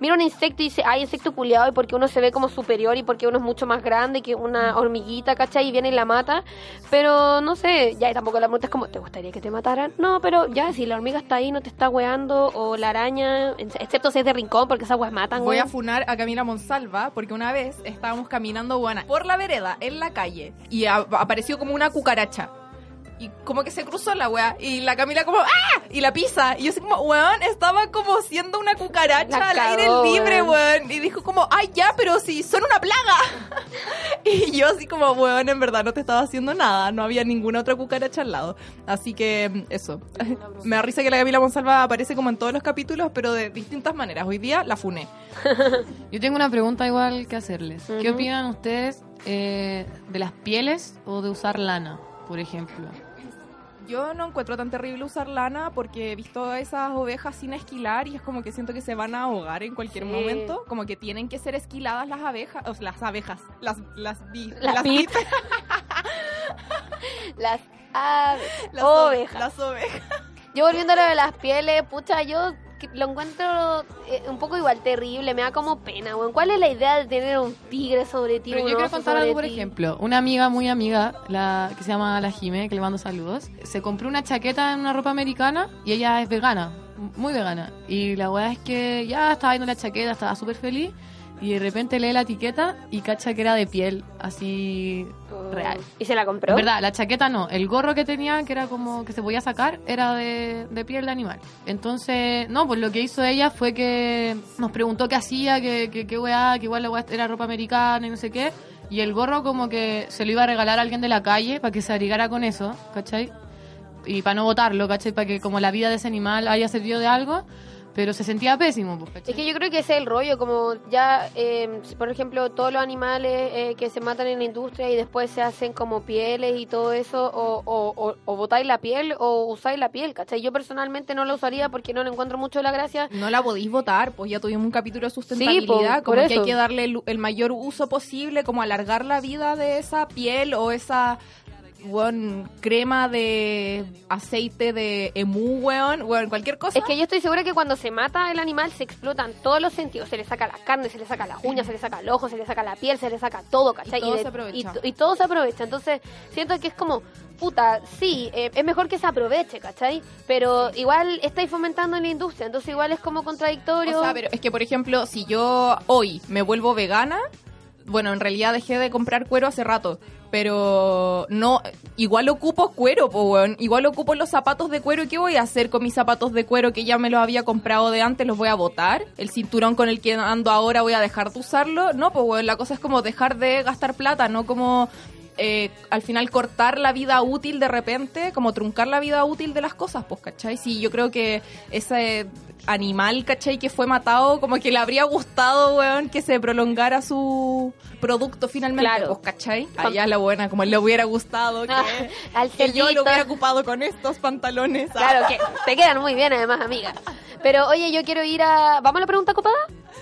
mira un insecto y dice, ay, insecto culiado, y porque uno se ve como superior y porque uno es mucho más grande que una hormiguita, ¿cachai? Y viene y la mata. Pero no sé, ya y tampoco la pregunta es como, ¿te gustaría que te mataran? No, pero ya, si la hormiga está ahí, no te está weando, o la araña, excepto si es de rincón, porque esas weas matan, Voy a funar a Camila Monsalva porque una vez estábamos caminando buena por la vereda, en la calle, y apareció como una cucaracha. Y como que se cruzó la wea. Y la Camila como ¡Ah! Y la pisa. Y yo así como, weón, estaba como siendo una cucaracha La al aire libre, weón. weón. Y dijo como, ay ya, pero si son una plaga. <laughs> y yo así como, weón, en verdad no te estaba haciendo nada. No había ninguna otra cucaracha al lado. Así que eso. <laughs> Me da risa que la Camila Monsalva aparece como en todos los capítulos, pero de distintas maneras. Hoy día la funé. <laughs> Yo tengo una pregunta igual que hacerles. ¿Qué Ujú. opinan ustedes eh, de las pieles o de usar lana, por ejemplo? Yo no encuentro tan terrible usar lana porque he visto a esas ovejas sin esquilar y es como que siento que se van a ahogar en cualquier Sí. momento. Como que tienen que ser esquiladas las abejas, o sea, las abejas, las las Las Las <laughs> las ove- ovejas. <laughs> Las ovejas. Yo volviendo a lo de las pieles, pucha, yo lo encuentro eh, un poco igual terrible, me da como pena, weón. ¿Cuál es la idea de tener un tigre sobre ti? Pero un yo quiero contar algo, por ti? ejemplo. Una amiga, muy amiga, la que se llama La Jime, que le mando saludos, se compró una chaqueta en una ropa americana y ella es vegana, muy vegana. Y la weá es que ya estaba viendo la chaqueta, estaba súper feliz y de repente lee la etiqueta y cacha que era de piel, así Oh. real. ¿Y se la compró? En verdad, la chaqueta no, el gorro que tenía, que era como que se podía sacar, era de, de piel de animal. Entonces, no, pues lo que hizo ella fue que nos preguntó qué hacía, que, que, qué weá, que igual la weá era ropa americana y no sé qué. Y el gorro como que se lo iba a regalar a alguien de la calle para que se abrigara con eso, ¿cachai? Y para no botarlo, ¿cachai? Para que como la vida de ese animal haya servido de algo, pero se sentía pésimo, pues, ¿cachai? Es que yo creo que ese es el rollo, como ya, eh, por ejemplo, todos los animales eh, que se matan en la industria y después se hacen como pieles y todo eso, o, o, o, o botáis la piel o usáis la piel, ¿cachai? Yo personalmente no lo usaría porque no le encuentro mucho la gracia. No la podéis votar, pues ya tuvimos un capítulo de sustentabilidad, Sí, po, por como que eso. hay que darle el, el mayor uso posible, como alargar la vida de esa piel o esa weón, crema de aceite de emú, weón, weón, cualquier cosa. Es que yo estoy segura que cuando se mata el animal se explotan todos los sentidos. Se le saca la carne, se le saca las uñas, se le saca el ojo, se le saca la piel, se le saca todo, ¿cachai? Y todo de- se aprovecha. y y todo se aprovecha. Entonces, siento que es como, puta, sí, eh, es mejor que se aproveche, ¿cachai? Pero igual estáis fomentando en la industria, entonces igual es como contradictorio. O sea, pero es que, por ejemplo, si yo hoy me vuelvo vegana, bueno, en realidad dejé de comprar cuero hace rato, pero no, igual ocupo cuero, po, weón. Igual ocupo los zapatos de cuero. ¿Y qué voy a hacer con mis zapatos de cuero que ya me los había comprado de antes? ¿Los voy a botar? ¿El cinturón con el que ando ahora voy a dejar de usarlo? No, pues, la cosa es como dejar de gastar plata, no como... eh, al final cortar la vida útil de repente, como truncar la vida útil de las cosas, pues, ¿cachai? Sí, yo creo que ese animal, ¿cachai? Que fue matado, como que le habría gustado, weón, que se prolongara su producto finalmente, Claro. pues, ¿cachai? Allá la buena, como le hubiera gustado que, Ah, <laughs> al que yo lo hubiera ocupado con estos pantalones. Ah. Claro, que <laughs> te quedan muy bien además, amiga. Pero oye, yo quiero ir a... ¿Vamos a la pregunta copada?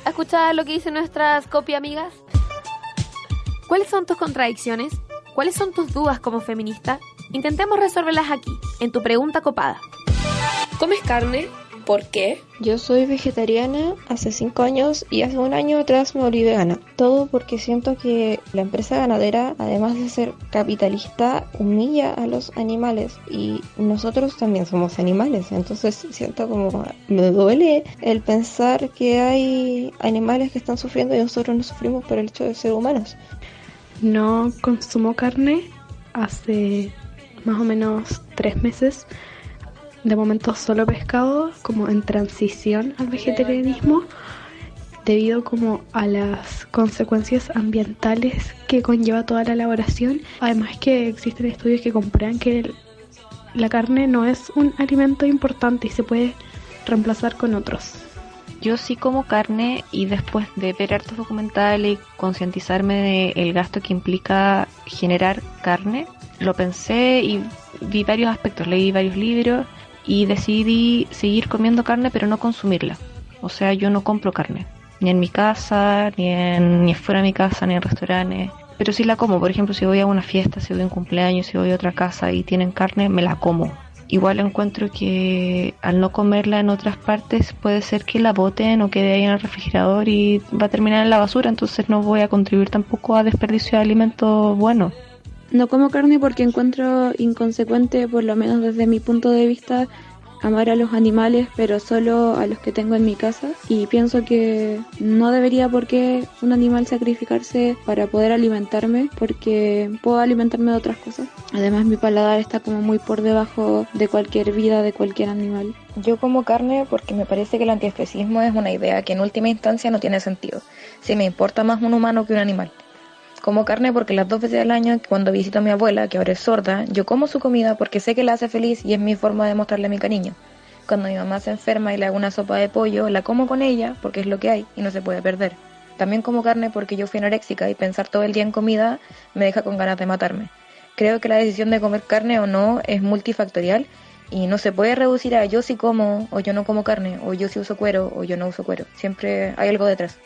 ¿A escuchar lo que dicen nuestras copia amigas? ¿Cuáles son tus contradicciones? ¿Cuáles son tus dudas como feminista? Intentemos resolverlas aquí, en tu pregunta copada. ¿Comes carne? ¿Por qué? Yo soy vegetariana hace 5 años y hace un año atrás me volví vegana. Todo porque siento que la empresa ganadera, además de ser capitalista, humilla a los animales y nosotros también somos animales. Entonces siento como me duele el pensar que hay animales que están sufriendo y nosotros no sufrimos por el hecho de ser humanos. No consumo carne hace más o menos tres meses. De momento solo pescado, como en transición al vegetarianismo, debido como a las consecuencias ambientales que conlleva toda la elaboración. Además que existen estudios que comprueban que la carne no es un alimento importante y se puede reemplazar con otros. Yo sí como carne y después de ver hartos documentales y concientizarme del gasto que implica generar carne, lo pensé y vi varios aspectos, leí varios libros y decidí seguir comiendo carne pero no consumirla. O sea, yo no compro carne, ni en mi casa, ni, en, ni fuera de mi casa, ni en restaurantes. Pero sí la como, por ejemplo, si voy a una fiesta, si voy a un cumpleaños, si voy a otra casa y tienen carne, me la como. Igual encuentro que al no comerla en otras partes puede ser que la boten o quede ahí en el refrigerador y va a terminar en la basura, entonces no voy a contribuir tampoco a desperdicio de alimentos buenos. No como carne porque encuentro inconsecuente, por lo menos desde mi punto de vista, amar a los animales, pero solo a los que tengo en mi casa. Y pienso que no debería por qué un animal sacrificarse para poder alimentarme, porque puedo alimentarme de otras cosas. Además, mi paladar está como muy por debajo de cualquier vida, de cualquier animal. Yo como carne porque me parece que el antiespecismo es una idea que en última instancia no tiene sentido. Si me importa más un humano que un animal. Como carne porque las dos veces al año, cuando visito a mi abuela, que ahora es sorda, yo como su comida porque sé que la hace feliz y es mi forma de mostrarle mi cariño. Cuando mi mamá se enferma y le hago una sopa de pollo, la como con ella porque es lo que hay y no se puede perder. También como carne porque yo fui anoréxica y pensar todo el día en comida me deja con ganas de matarme. Creo que la decisión de comer carne o no es multifactorial y no se puede reducir a yo sí como o yo no como carne o yo sí uso cuero o yo no uso cuero. Siempre hay algo detrás.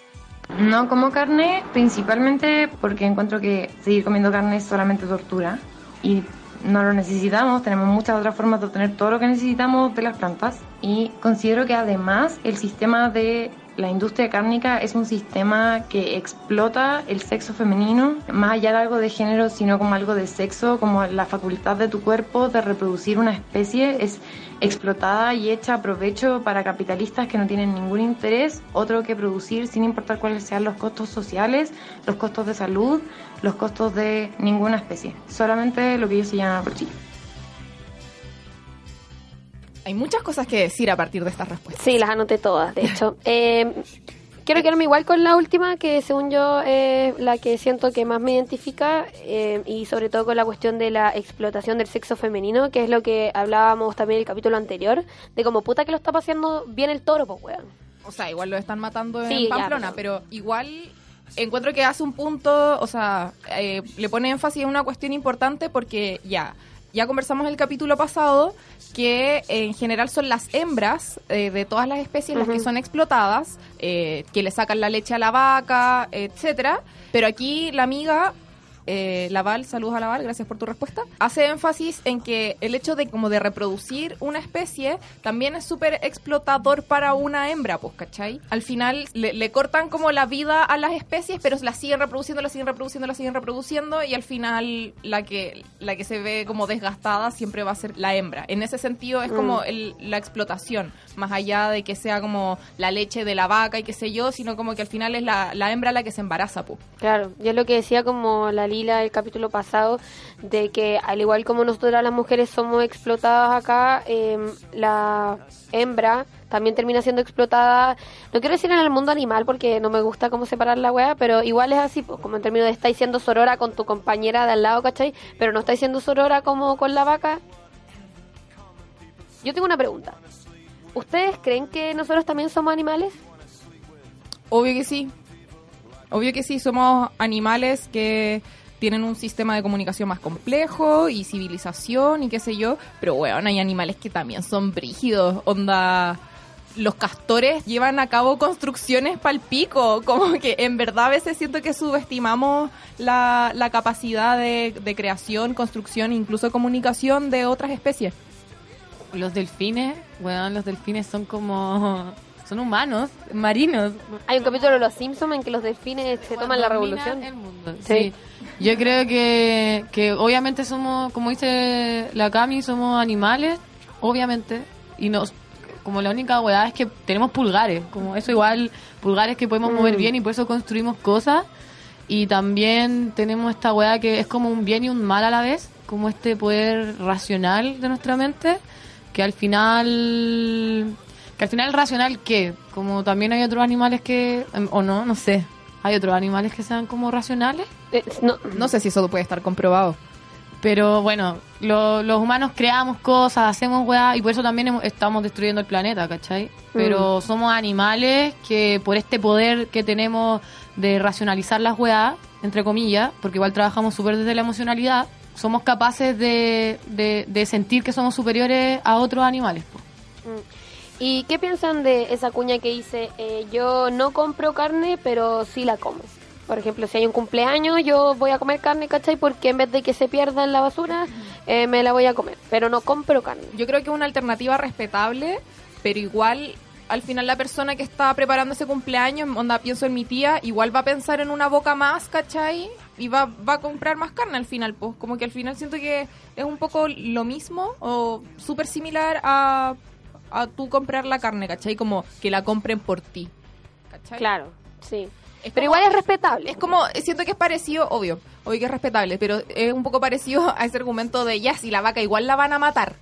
No como carne principalmente porque encuentro que seguir comiendo carne es solamente tortura y no lo necesitamos, tenemos muchas otras formas de obtener todo lo que necesitamos de las plantas y considero que además el sistema de la industria cárnica es un sistema que explota el sexo femenino, más allá de algo de género, sino como algo de sexo, como la facultad de tu cuerpo de reproducir una especie es explotada y hecha a provecho para capitalistas que no tienen ningún interés otro que producir sin importar cuáles sean los costos sociales, los costos de salud, los costos de ninguna especie, solamente lo que ellos se llama bolsillo. Hay muchas cosas que decir a partir de estas respuestas. Sí, las anoté todas, de <laughs> hecho. Eh, quiero quedarme igual con la última, que según yo es la que siento que más me identifica, eh, y sobre todo con la cuestión de la explotación del sexo femenino, que es lo que hablábamos también en el capítulo anterior, de como puta que lo está pasando bien el toro, pues weón. O sea, igual lo están matando Sí, en ya, Pamplona, pero igual encuentro que hace un punto, o sea, eh, le pone énfasis en una cuestión importante porque ya, ya conversamos en el capítulo pasado que en general son las hembras eh, de todas las especies las que son explotadas, eh, que le sacan la leche a la vaca, etcétera. Pero aquí la amiga eh, Laval, saludos a Laval, gracias por tu respuesta, hace énfasis en que el hecho de como de reproducir una especie también es súper explotador para una hembra, pues, ¿cachai? Al final le, le cortan como la vida a las especies, pero la siguen reproduciendo, la siguen reproduciendo, la siguen reproduciendo y al final la que, la que se ve como desgastada siempre va a ser la hembra. En ese sentido es como Mm. el- la explotación, más allá de que sea como la leche de la vaca y qué sé yo, sino como que al final es la, la hembra la que se embaraza, pues. Claro, y es lo que decía como la El capítulo pasado, de que al igual como nosotras las mujeres somos explotadas acá, em, la hembra también termina siendo explotada, no quiero decir en el mundo animal porque no me gusta cómo separar la wea, pero igual es así, pues, como en términos de estáis siendo sorora con tu compañera de al lado, ¿cachai? Pero no estáis siendo sorora como con la vaca. Yo tengo una pregunta. ¿Ustedes creen que nosotros también somos animales? Obvio que sí. Obvio que sí, somos animales que tienen un sistema de comunicación más complejo y civilización y qué sé yo, pero bueno, hay animales que también son brígidos, onda los castores llevan a cabo construcciones pal pico, <laughs> como que en verdad a veces siento que subestimamos la, la capacidad de, de creación, construcción, incluso comunicación de otras especies. Los delfines, weón, los delfines son como... <laughs> Son humanos, marinos. Hay un capítulo de Los Simpsons en que los delfines se toman la revolución. el mundo. Sí. Sí. Yo creo que, que obviamente somos, como dice la Cami, somos animales, obviamente, y nos como la única weá es que tenemos pulgares, como eso igual, pulgares que podemos mover Mm. bien y por eso construimos cosas. Y también tenemos esta weá que es como un bien y un mal a la vez, como este poder racional de nuestra mente, que al final que al final racional qué, como también hay otros animales que em, o no, no sé. Hay otros animales que sean como racionales. Eh, no, No sé si eso puede estar comprobado. Pero bueno, lo- los humanos creamos cosas, hacemos weá, y por eso también hemos- estamos destruyendo el planeta, ¿cachai? Pero somos animales que por este poder que tenemos de racionalizar las weá, entre comillas, porque igual trabajamos súper desde la emocionalidad, somos capaces de, de, de sentir que somos superiores a otros animales. po. ¿Y qué piensan de esa cuña que dice, eh, yo no compro carne, pero sí la como? Por ejemplo, si hay un cumpleaños, yo voy a comer carne, ¿cachai? Porque en vez de que se pierda en la basura, eh, me la voy a comer. Pero no compro carne. Yo creo que es una alternativa respetable, pero igual al final la persona que está preparando ese cumpleaños, onda pienso en mi tía, igual va a pensar en una boca más, ¿cachai? Y va, va a comprar más carne al final, pues como que al final siento que es un poco lo mismo o súper similar a, a tú comprar la carne, ¿cachai? Como que la compren por ti, ¿cachai? Claro, sí. Es Pero como- igual es respetable. Es como, siento que es parecido, obvio, obvio que es respetable, pero es un poco parecido a ese argumento de ya, si la vaca igual la van a matar.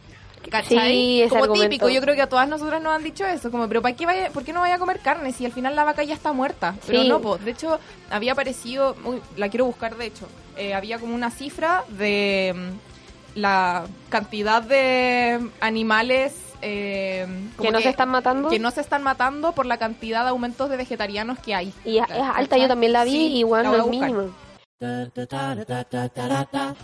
¿Cachai? Sí, ese como argumento. típico, yo creo que a todas nosotras nos han dicho eso, como, pero ¿para qué vaya, ¿por qué no vaya a comer carne si al final la vaca ya está muerta? Pero Sí. no, po. de hecho, había aparecido, uy, la quiero buscar de hecho, eh, había como una cifra de mm, la cantidad de animales eh, Que no se están matando. que no se están matando por la cantidad de aumentos de vegetarianos que hay. Y es, es alta, yo también la vi, Sí, y igual la no es a buscar. mínimo.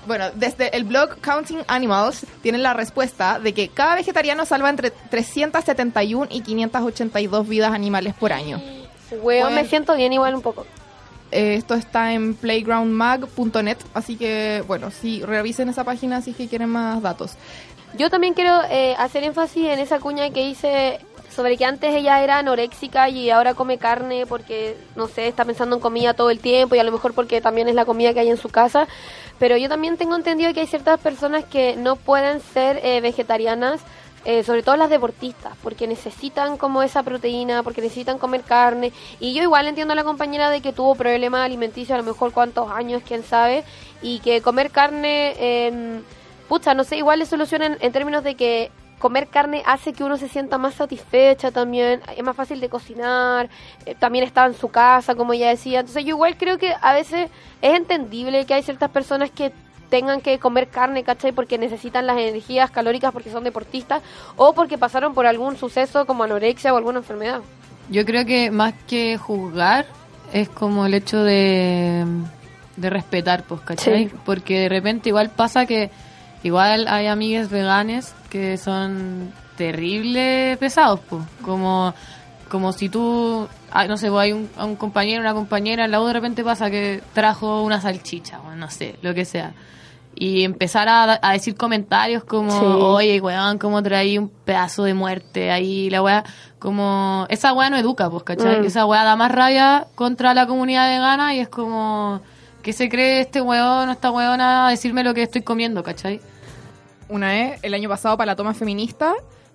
Bueno, desde el blog Counting Animals tienen la respuesta de que cada vegetariano salva entre 371 y 582 vidas animales por año. Weón, Bueno. me siento bien igual un poco. Eh, esto está en playgroundmag.net, así que bueno, sí, revisen esa página si es que quieren más datos. Yo también quiero eh, hacer énfasis en esa cuña que hice sobre que antes ella era anoréxica y ahora come carne porque, no sé, está pensando en comida todo el tiempo y a lo mejor porque también es la comida que hay en su casa. Pero yo también tengo entendido que hay ciertas personas que no pueden ser eh, vegetarianas, eh, sobre todo las deportistas, porque necesitan como esa proteína, porque necesitan comer carne. Y yo igual entiendo a la compañera de que tuvo problemas alimenticios, a lo mejor cuántos años, quién sabe, y que comer carne... Eh, pucha, no sé, igual le solucionan en términos de que comer carne hace que uno se sienta más satisfecha también, es más fácil de cocinar, eh, también está en su casa, como ella decía. Entonces yo igual creo que a veces es entendible que hay ciertas personas que tengan que comer carne, ¿cachai? Porque necesitan las energías calóricas porque son deportistas o porque pasaron por algún suceso como anorexia o alguna enfermedad. Yo creo que más que juzgar es como el hecho de, de respetar, pues, ¿cachai? Sí. Porque de repente igual pasa que igual hay amigues veganes que son terribles pesados, pues, como como si tú, ah, no sé, pues hay un, compañero, una compañera, lado de repente pasa que trajo una salchicha, o no sé, lo que sea. Y empezar a, a decir comentarios como, Sí. oye, weón, cómo traí un pedazo de muerte ahí, la weá, como, esa weá no educa, pues, ¿cachai? Mm. Esa weá da más rabia contra la comunidad vegana y es como, ¿qué se cree este weón o esta weona a decirme lo que estoy comiendo, ¿cachai? Una vez, el año pasado, para la toma feminista,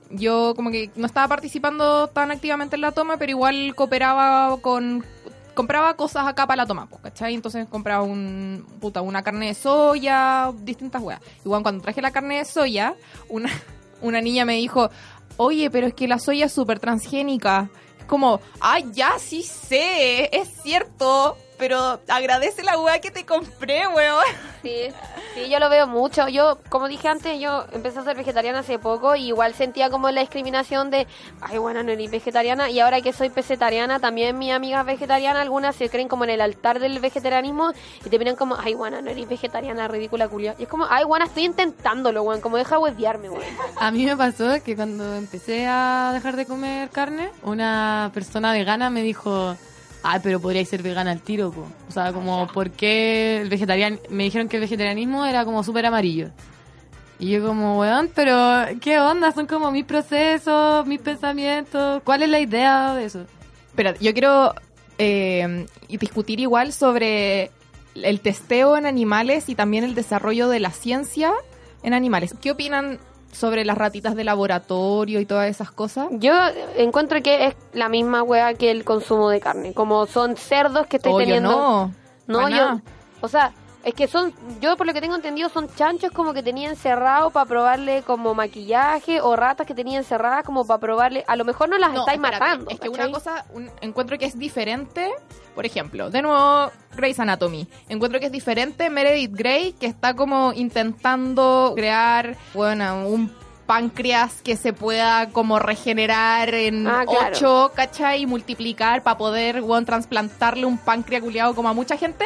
yo como que no estaba participando tan activamente en la toma, pero igual cooperaba con... Compraba cosas acá para la toma, pues, ¿cachai? Entonces compraba un, puta, una carne de soya, distintas weas. Igual cuando traje la carne de soya, una, <laughs> una niña me dijo, oye, pero es que la soya es súper transgénica. Es como, ay, ya sí sé, es cierto, pero agradece la wea que te compré, weón. Sí, sí, yo lo veo mucho. Yo, como dije antes, yo empecé a ser vegetariana hace poco y igual sentía como la discriminación de, ay, bueno, no eres vegetariana. Y ahora que soy pesetariana, también mis amigas vegetarianas, algunas se creen como en el altar del vegetarianismo y te miran como, ay, bueno, no eres vegetariana, ridícula, culia. Y es como, ay, bueno, estoy intentándolo, weón, como deja huevearme, weón. A mí me pasó que cuando empecé a dejar de comer carne, una persona vegana me dijo, ay, pero podríais ser vegana al tiro, po. O sea, como, ¿por qué el vegetarian Me dijeron que el vegetarianismo era como súper amarillo. Y yo como, weón, pero ¿qué onda? Son como mis procesos, mis pensamientos. ¿Cuál es la idea de eso? Espera, yo quiero y discutir igual sobre el testeo en animales y también el desarrollo de la ciencia en animales. ¿Qué opinan sobre las ratitas de laboratorio y todas esas cosas? Yo encuentro que es la misma wea que el consumo de carne. Como son cerdos que estoy teniendo. no. No, yo. O sea, es que son. Yo, por lo que tengo entendido, son chanchos como que tenían encerrado para probarle como maquillaje o ratas que tenían encerradas como para probarle. A lo mejor no las No, estáis espérate, matando. Es que ¿cachai? una cosa, un- encuentro que es diferente, por ejemplo, de nuevo, Grey's Anatomy. Encuentro que es diferente Meredith Grey, que está como intentando crear, bueno, un páncreas que se pueda como regenerar en Ah, claro. 8, ¿cachai? Y multiplicar para poder, bueno, trasplantarle un páncreas culiado como a mucha gente.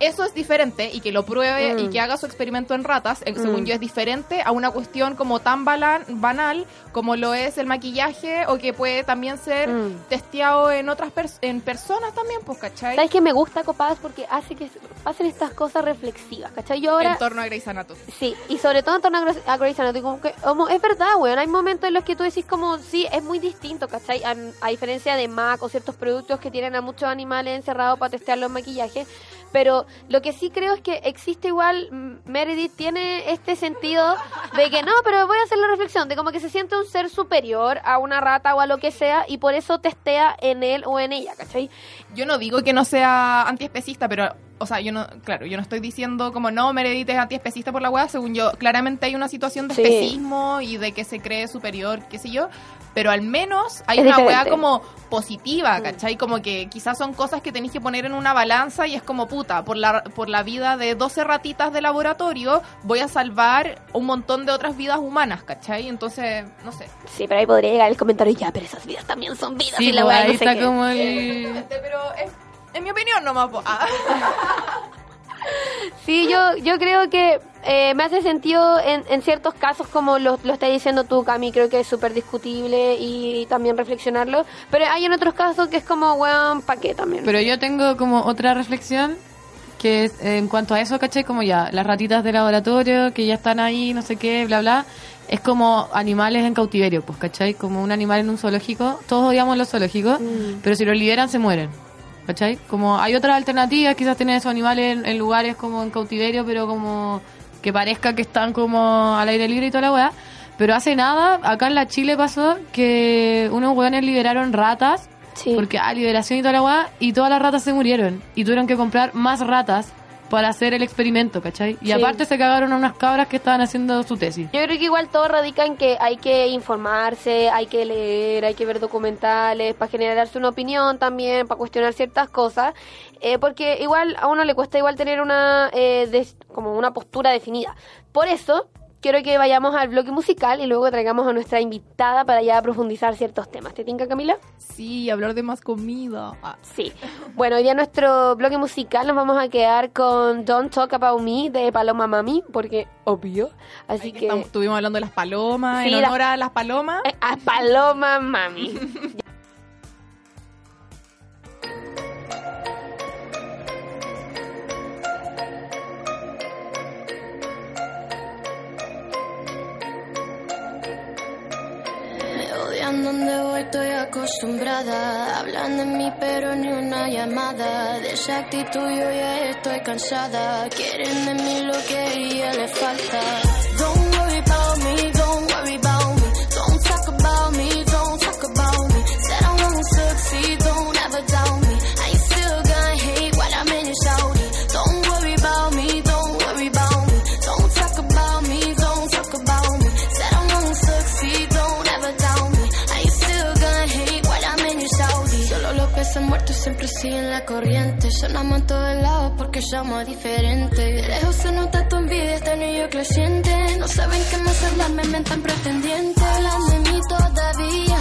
Eso es diferente y que lo pruebe Mm. y que haga su experimento en ratas, eh, Mm. según yo es diferente a una cuestión como tan balan- banal como lo es el maquillaje o que puede también ser Mm. testeado en otras pers- en personas también, pues, ¿cachai? ¿Sabes que me gusta Copadas? Porque hace que pasen estas cosas reflexivas, ¿cachai? Yo ahora... En torno a Grey's Anatomy. Sí, y sobre todo en torno a Grey's- a Grey's Anatomy, como que, como, es verdad, weón, hay momentos en los que tú decís como, sí, es muy distinto, ¿cachai? A, a diferencia de MAC o ciertos productos que tienen a muchos animales encerrados para testear los maquillajes, pero lo que sí creo es que existe igual, Meredith tiene este sentido de que no, pero voy a hacer la reflexión, de como que se siente un ser superior a una rata o a lo que sea, y por eso testea en él o en ella, ¿cachai? Yo no digo que no sea antiespecista, pero, o sea, yo no, claro, yo no estoy diciendo como no, Meredith es antiespecista por la weá, según yo, claramente hay una situación de Sí. especismo y de que se cree superior, qué sé yo, pero al menos hay Es una weá diferente. como positiva, Mm. ¿cachai? Como que quizás son cosas que tenéis que poner en una balanza y es como puta, por la, por la vida de 12 ratitas de laboratorio voy a salvar un montón de otras vidas humanas, ¿cachai? Entonces, no sé. Sí, pero ahí podría llegar el comentario, ya, pero esas vidas también son vidas, Sí, y la pues, weá ahí no sé está qué. como el... Pero es, en mi opinión nomás. po. Ah. <laughs> Sí, yo, yo creo que eh, me hace sentido en, en ciertos casos como lo, lo estás diciendo tú, Cami, creo que es súper discutible y también reflexionarlo, pero hay en otros casos que es como, weón, ¿pa' qué también? Pero yo tengo como otra reflexión que es en cuanto a eso, ¿cachai? Como ya, las ratitas de laboratorio que ya están ahí, no sé qué, bla, bla. Es como animales en cautiverio, pues, ¿cachai? Como un animal en un zoológico. Todos odiamos los zoológicos, Mm. pero si los liberan se mueren. ¿Cachai? Como hay otras alternativas, quizás tener esos animales en, en lugares como en cautiverio, pero como que parezca que están como al aire libre y toda la weá. Pero hace nada, acá en la Chile pasó que unos weones liberaron ratas Sí. porque ah, liberación y toda la weá, y todas las ratas se murieron. Y tuvieron que comprar más ratas para hacer el experimento, ¿cachai? Y Sí. aparte se cagaron a unas cabras que estaban haciendo su tesis. Yo creo que igual todo radica en que hay que informarse, hay que leer, hay que ver documentales para generarse una opinión también, para cuestionar ciertas cosas, eh, porque igual a uno le cuesta igual tener una eh, des- como una postura definida. Por eso quiero que vayamos al bloque musical y luego traigamos a nuestra invitada para ya profundizar ciertos temas. ¿Te tinca, Camila? Sí, hablar de más comida. Ah. Sí. Bueno, hoy día nuestro bloque musical nos vamos a quedar con Don't Talk About Me de Paloma Mami, porque obvio. Así Ahí que... estamos- estuvimos hablando de las palomas, Sí, en honor a las palomas. Eh, A Paloma Mami. <laughs> Dónde voy, estoy acostumbrada. Hablan de mí, pero ni una llamada. De esa actitud yo ya estoy cansada. Quieren de mí lo que a ella le falta. Don't worry about me, siguen la corriente. Sonamos en todos lados porque somos diferentes. De lejos se nota tu envidia, este niño creciente. No saben qué más hablar, me mentan pretendientes. Hablan de mí todavía.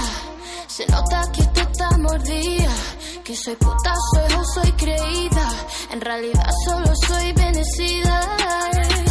Se nota que tú estás mordida. Que soy puta, soy o soy creída. En realidad solo soy bendecida.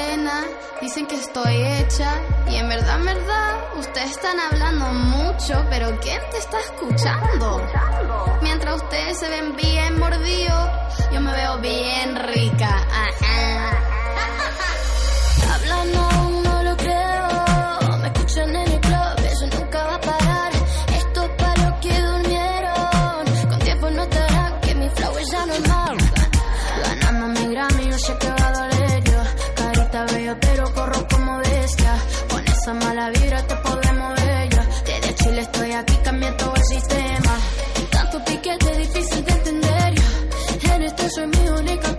que estoy hecha. Y en verdad, en verdad, ustedes están hablando mucho, pero ¿quién te está escuchando? Mientras ustedes se ven bien mordidos, yo me veo bien rica. Ah, ah. No lo creo, me escuchan en el club, eso nunca va a parar. Esto es para los que durmieron, con tiempo notarán que mi flow es ya normal. Ganando mi Grammy, yo sé que esa mala vibra te podemos ver ya. Desde Chile estoy aquí, cambié todo el sistema. Tanto piquete, difícil de entender ya. En esto soy mi única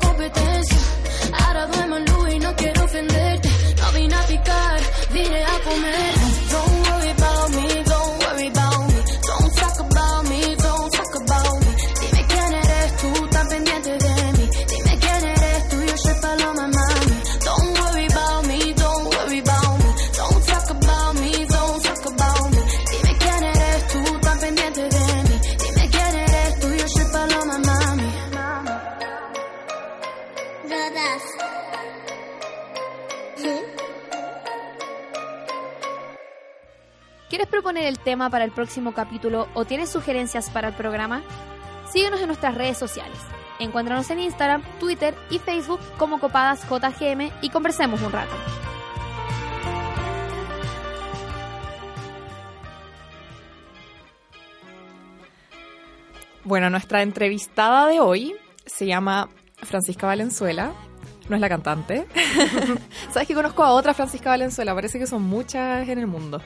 el tema para el próximo capítulo o tienes sugerencias para el programa? Síguenos en nuestras redes sociales. Encuéntranos en Instagram, Twitter y Facebook como CopadasJGM y conversemos un rato. Bueno, nuestra entrevistada de hoy se llama Francisca Valenzuela. No es la cantante. <laughs> Sabes que conozco a otra Francisca Valenzuela. Parece que son muchas en el mundo.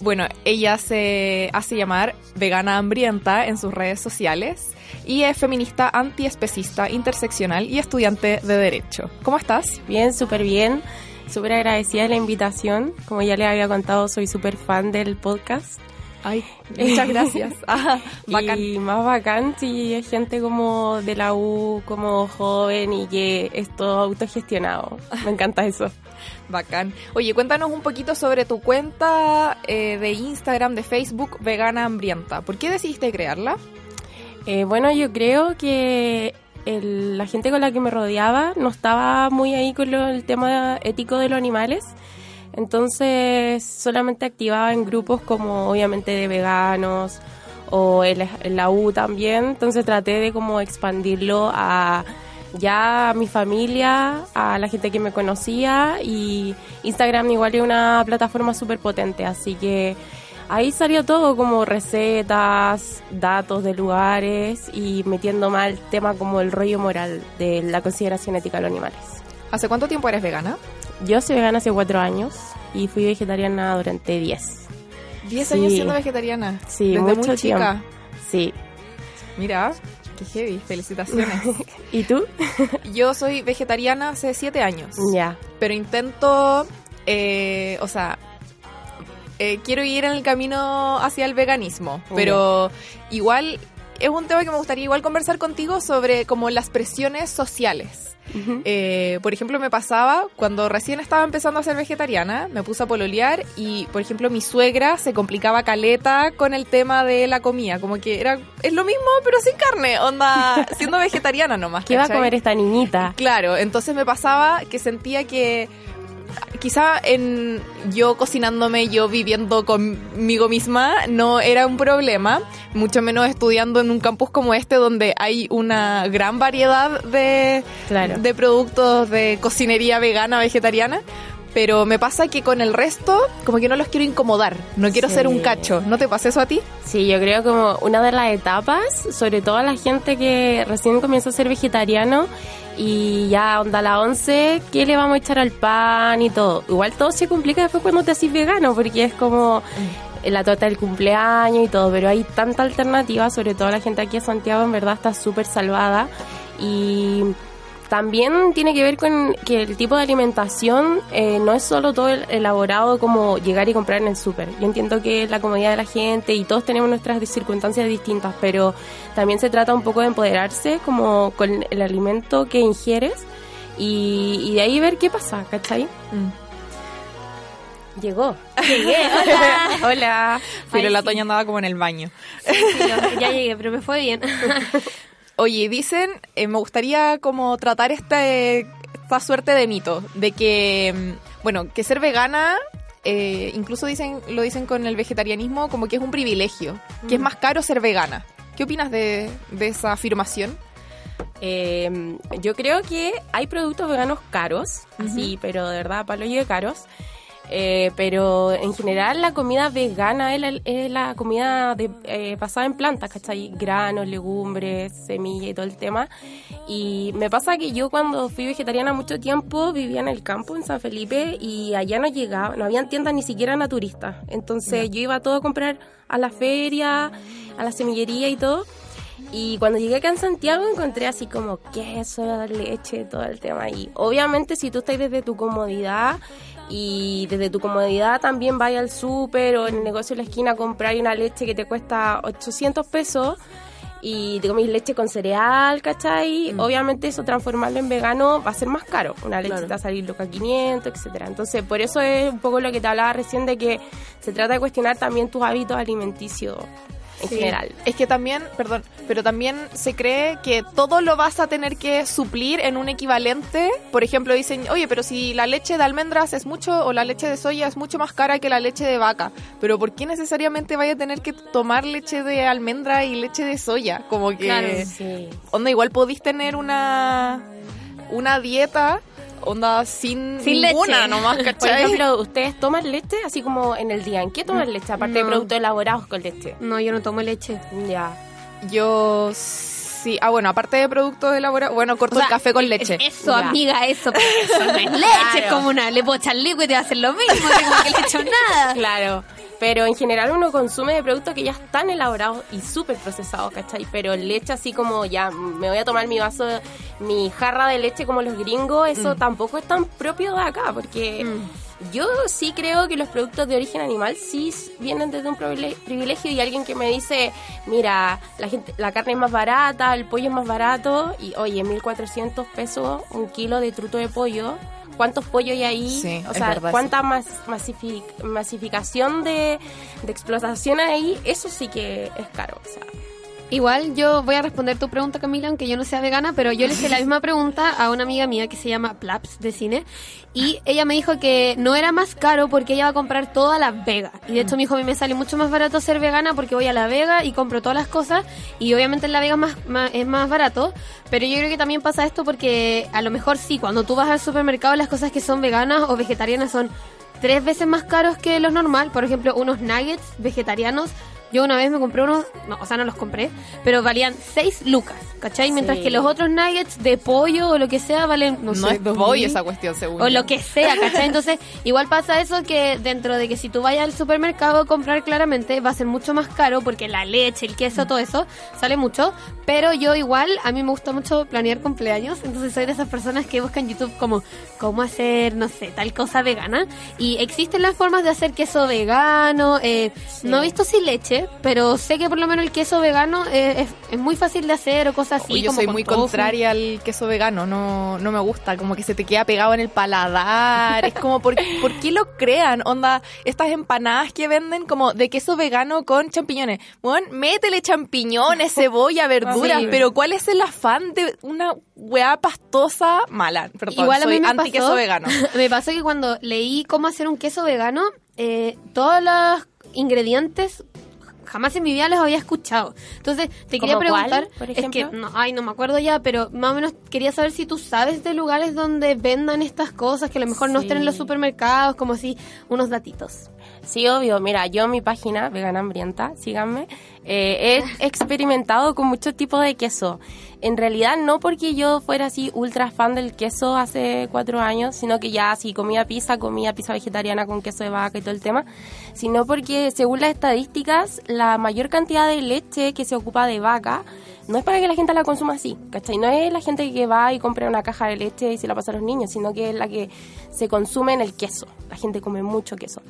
Bueno, ella se hace llamar vegana hambrienta en sus redes sociales y es feminista antiespecista, interseccional y estudiante de Derecho. ¿Cómo estás? Bien, súper bien. Súper agradecida de la invitación. Como ya les había contado, soy súper fan del podcast. Ay, muchas <laughs> gracias. <laughs> Ah, bacán. Y más bacán si es gente como de la U, como joven y que es todo autogestionado. Me encanta eso. <laughs> Bacán. Oye, cuéntanos un poquito sobre tu cuenta eh, de Instagram, de Facebook, Vegana Hambrienta. ¿Por qué decidiste crearla? Eh, bueno, yo creo que el- la gente con la que me rodeaba no estaba muy ahí con lo- el tema ético de los animales. Entonces solamente activaba en grupos como obviamente de veganos o en la, U también. Entonces traté de como expandirlo a ya a mi familia, a la gente que me conocía y Instagram igual es una plataforma súper potente, así que ahí salió todo como recetas, datos de lugares y metiendo más el tema como el rollo moral de la consideración ética de los animales. ¿Hace cuánto tiempo eres vegana? Yo soy vegana hace cuatro años y fui vegetariana durante diez. Diez Sí. años siendo vegetariana. Sí, Desde mucho muy chica. tiempo. Sí. Mira, Qué heavy, felicitaciones. <laughs> ¿Y tú? Yo soy vegetariana hace siete años. Ya. Pero intento, eh, o sea, eh, quiero ir en el camino hacia el veganismo. Pero igual es un tema que me gustaría igual conversar contigo sobre como las presiones sociales. Eh, por ejemplo, me pasaba cuando recién estaba empezando a ser vegetariana, me puse a pololear y, por ejemplo, mi suegra se complicaba caleta con el tema de la comida, como que era es lo mismo pero sin carne, onda <laughs> siendo vegetariana nomás. ¿Qué va a comer esta niñita? Claro, entonces me pasaba que sentía que quizá en yo cocinándome, yo viviendo conmigo misma, no era un problema, mucho menos estudiando en un campus como este donde hay una gran variedad de, Claro. de productos de cocinería vegana, vegetariana. Pero me pasa que con el resto, como que no los quiero incomodar. No quiero Sí. ser un cacho. ¿No te pasa eso a ti? Sí, yo creo como una de las etapas, sobre todo a la gente que recién comienza a ser vegetariano y ya onda la 11, ¿qué le vamos a echar al pan y todo? Igual todo se complica después cuando te haces vegano, porque es como la torta del cumpleaños y todo, pero hay tanta alternativa, sobre todo la gente aquí en Santiago en verdad está súper salvada y también tiene que ver con que el tipo de alimentación eh, no es solo todo el- elaborado como llegar y comprar en el súper. Yo entiendo que es la comodidad de la gente y todos tenemos nuestras circunstancias distintas, pero también se trata un poco de empoderarse como con el alimento que ingieres y, y de ahí ver qué pasa, ¿cachai? Llegó. Llegué, <laughs> hola. Hola. Pero Ay, la sí. Toña andaba como en el baño. Sí, ya llegué, pero me fue bien. <laughs> Oye, dicen, eh, me gustaría como tratar este, esta suerte de mito, de que, mm, bueno, que ser vegana, eh, incluso dicen, lo dicen con el vegetarianismo, como que es un privilegio, que es más caro ser vegana. ¿Qué opinas de, de esa afirmación? Eh, yo creo que hay productos veganos caros, sí, pero de verdad, palo y de caros. Eh, pero en general la comida vegana es la, es la comida de, eh, basada en plantas, ¿cachai? Granos, legumbres, semillas y todo el tema. Y me pasa que yo cuando fui vegetariana mucho tiempo vivía en el campo, en San Felipe, y allá no llegaba, no habían tiendas ni siquiera naturistas. Entonces yo iba todo a comprar a la feria, a la semillería y todo. Y cuando llegué acá en Santiago encontré así como queso, leche, todo el tema. Y obviamente si tú estás desde tu comodidad y desde tu comodidad también vaya al súper o en el negocio de la esquina a comprar una leche que te cuesta 800 pesos y te comís leche con cereal, ¿cachai? Obviamente eso transformarlo en vegano va a ser más caro. Una leche te va a salir loca 500, etcétera. Entonces por eso es un poco lo que te hablaba recién de que se trata de cuestionar también tus hábitos alimenticios en Sí. general. Es que también, perdón, pero también se cree que todo lo vas a tener que suplir en un equivalente. Por ejemplo, dicen, oye, pero si la leche de almendras es mucho o la leche de soya es mucho más cara que la leche de vaca, pero ¿por qué necesariamente vaya a tener que tomar leche de almendra y leche de soya? Como que, Claro, Sí. onda, igual podéis tener una, una dieta, onda, sin, Sin ninguna leche. nomás, Por ¿cachai? ejemplo, ¿ustedes toman leche así como en el día? ¿En qué toman leche? Aparte de productos elaborados con leche. No, yo no tomo leche. Ya. Yo sí, ah, bueno, aparte de productos elaborados, bueno, corto O sea, el café con leche. Eso, Ya. amiga, eso. pero Eso no es <laughs> leche, es Claro. como una. Le puedo echar líquido y te va a hacer lo mismo. Tengo que le echo nada. <laughs> Claro. Pero en general uno consume de productos que ya están elaborados y súper procesados, ¿cachai? Pero leche así como ya me voy a tomar mi vaso, mi jarra de leche como los gringos, eso tampoco es tan propio de acá, porque yo sí creo que los productos de origen animal sí vienen desde un privile- privilegio y alguien que me dice, mira, la gente, la carne es más barata, el pollo es más barato y oye, 1400 pesos un kilo de truto de pollo. ¿Cuántos pollos hay ahí? Sí, o sea, verdad, ¿cuánta masificación de, de explotación hay ahí? Eso sí que es caro. O sea, Igual yo voy a responder tu pregunta, Camila, aunque yo no sea vegana, pero yo le hice la <laughs> misma pregunta a una amiga mía que se llama Plaps de cine y ella me dijo que no era más caro porque ella va a comprar toda la vega. Y de hecho me dijo, a mí me sale mucho más barato ser vegana porque voy a la vega y compro todas las cosas y obviamente en la vega es más, más- es más barato, pero yo creo que también pasa esto porque a lo mejor sí, cuando tú vas al supermercado las cosas que son veganas o vegetarianas son tres veces más caros que lo normal. Por ejemplo, unos nuggets vegetarianos Yo una vez me compré unos, no, o sea, no los compré, pero valían 6 lucas, ¿cachai? Mientras Sí. que los otros nuggets de pollo o lo que sea valen, no, No, sé, es 2000. pollo esa cuestión, según O lo que sea, ¿cachai? Entonces, igual pasa eso que dentro de que si tú vayas al supermercado a comprar claramente va a ser mucho más caro porque la leche, el queso, todo eso sale mucho. Pero yo igual, a mí me gusta mucho planear cumpleaños, entonces soy de esas personas que buscan YouTube como cómo hacer, no sé, tal cosa vegana. Y existen las formas de hacer queso vegano. eh, No he visto sin leche, pero sé que por lo menos el queso vegano es, es muy fácil de hacer o cosas así. Yo como soy con muy tofu. contraria al queso vegano, no, no me gusta, como que se te queda pegado en el paladar, es como, ¿por, ¿por qué lo crean? Onda, estas empanadas que venden como de queso vegano con champiñones. Bueno, métele champiñones, cebolla, <laughs> verduras, Sí. pero ¿cuál es el afán de una weá pastosa mala? Perdón, Igual a soy mí me anti queso pasó, vegano. <laughs> me pasó que cuando leí cómo hacer un queso vegano, eh, todos los ingredientes jamás en mi vida los había escuchado. Entonces, te quería ¿Como cuál, preguntar, por es que, no, ay, no me acuerdo ya, pero más o menos quería saber si tú sabes de lugares donde vendan estas cosas que a lo mejor no estén en los supermercados, como así, unos datitos. Sí, obvio. Mira, yo en mi página, Vegana Hambrienta, síganme, eh, he <laughs> experimentado con muchos tipos de queso. En realidad no porque yo fuera así ultra fan del queso hace cuatro años, sino que ya si comía pizza, comía pizza vegetariana con queso de vaca y todo el tema, sino porque según las estadísticas, la mayor cantidad de leche que se ocupa de vaca no es para que la gente la consuma así, ¿cachai? No es la gente que va y compra una caja de leche y se la pasa a los niños, sino que es la que se consume en el queso. La gente come mucho queso.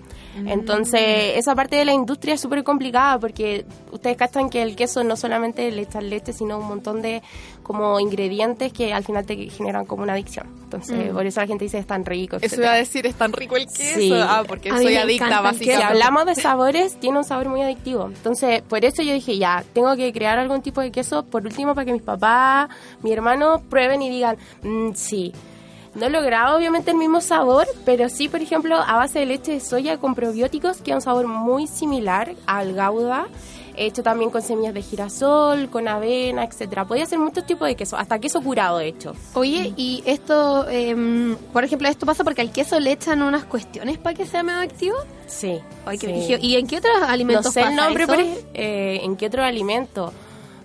Entonces, esa parte de la industria es súper complicada porque ustedes cachan que el queso no solamente le echan leche, sino un montón de como ingredientes que al final te generan como una adicción. Entonces, Mm. por eso la gente dice es tan rico. Eso iba a decir, es tan rico el queso. Sí. Ah, porque A soy adicta, el Si básicamente. hablamos de sabores, tiene un sabor muy adictivo. Entonces, por eso yo dije, ya, tengo que crear algún tipo de queso, por último, para que mis papás, mi hermano, prueben y digan, "Mm, sí. No he logrado, obviamente, el mismo sabor, pero sí, por ejemplo, a base de leche de soya con probióticos, que es un sabor muy similar al gouda. He hecho también con semillas de girasol, con avena, etcétera. Podía hacer muchos tipos de queso, hasta queso curado, de hecho. Oye, y esto, em, por ejemplo, esto pasa porque al queso le echan unas cuestiones para que sea medio activo. Sí. Ay, qué sí. ¿Y en qué otros alimentos no sé el pasa nombre, eso? pero eh, ¿en qué otro alimento?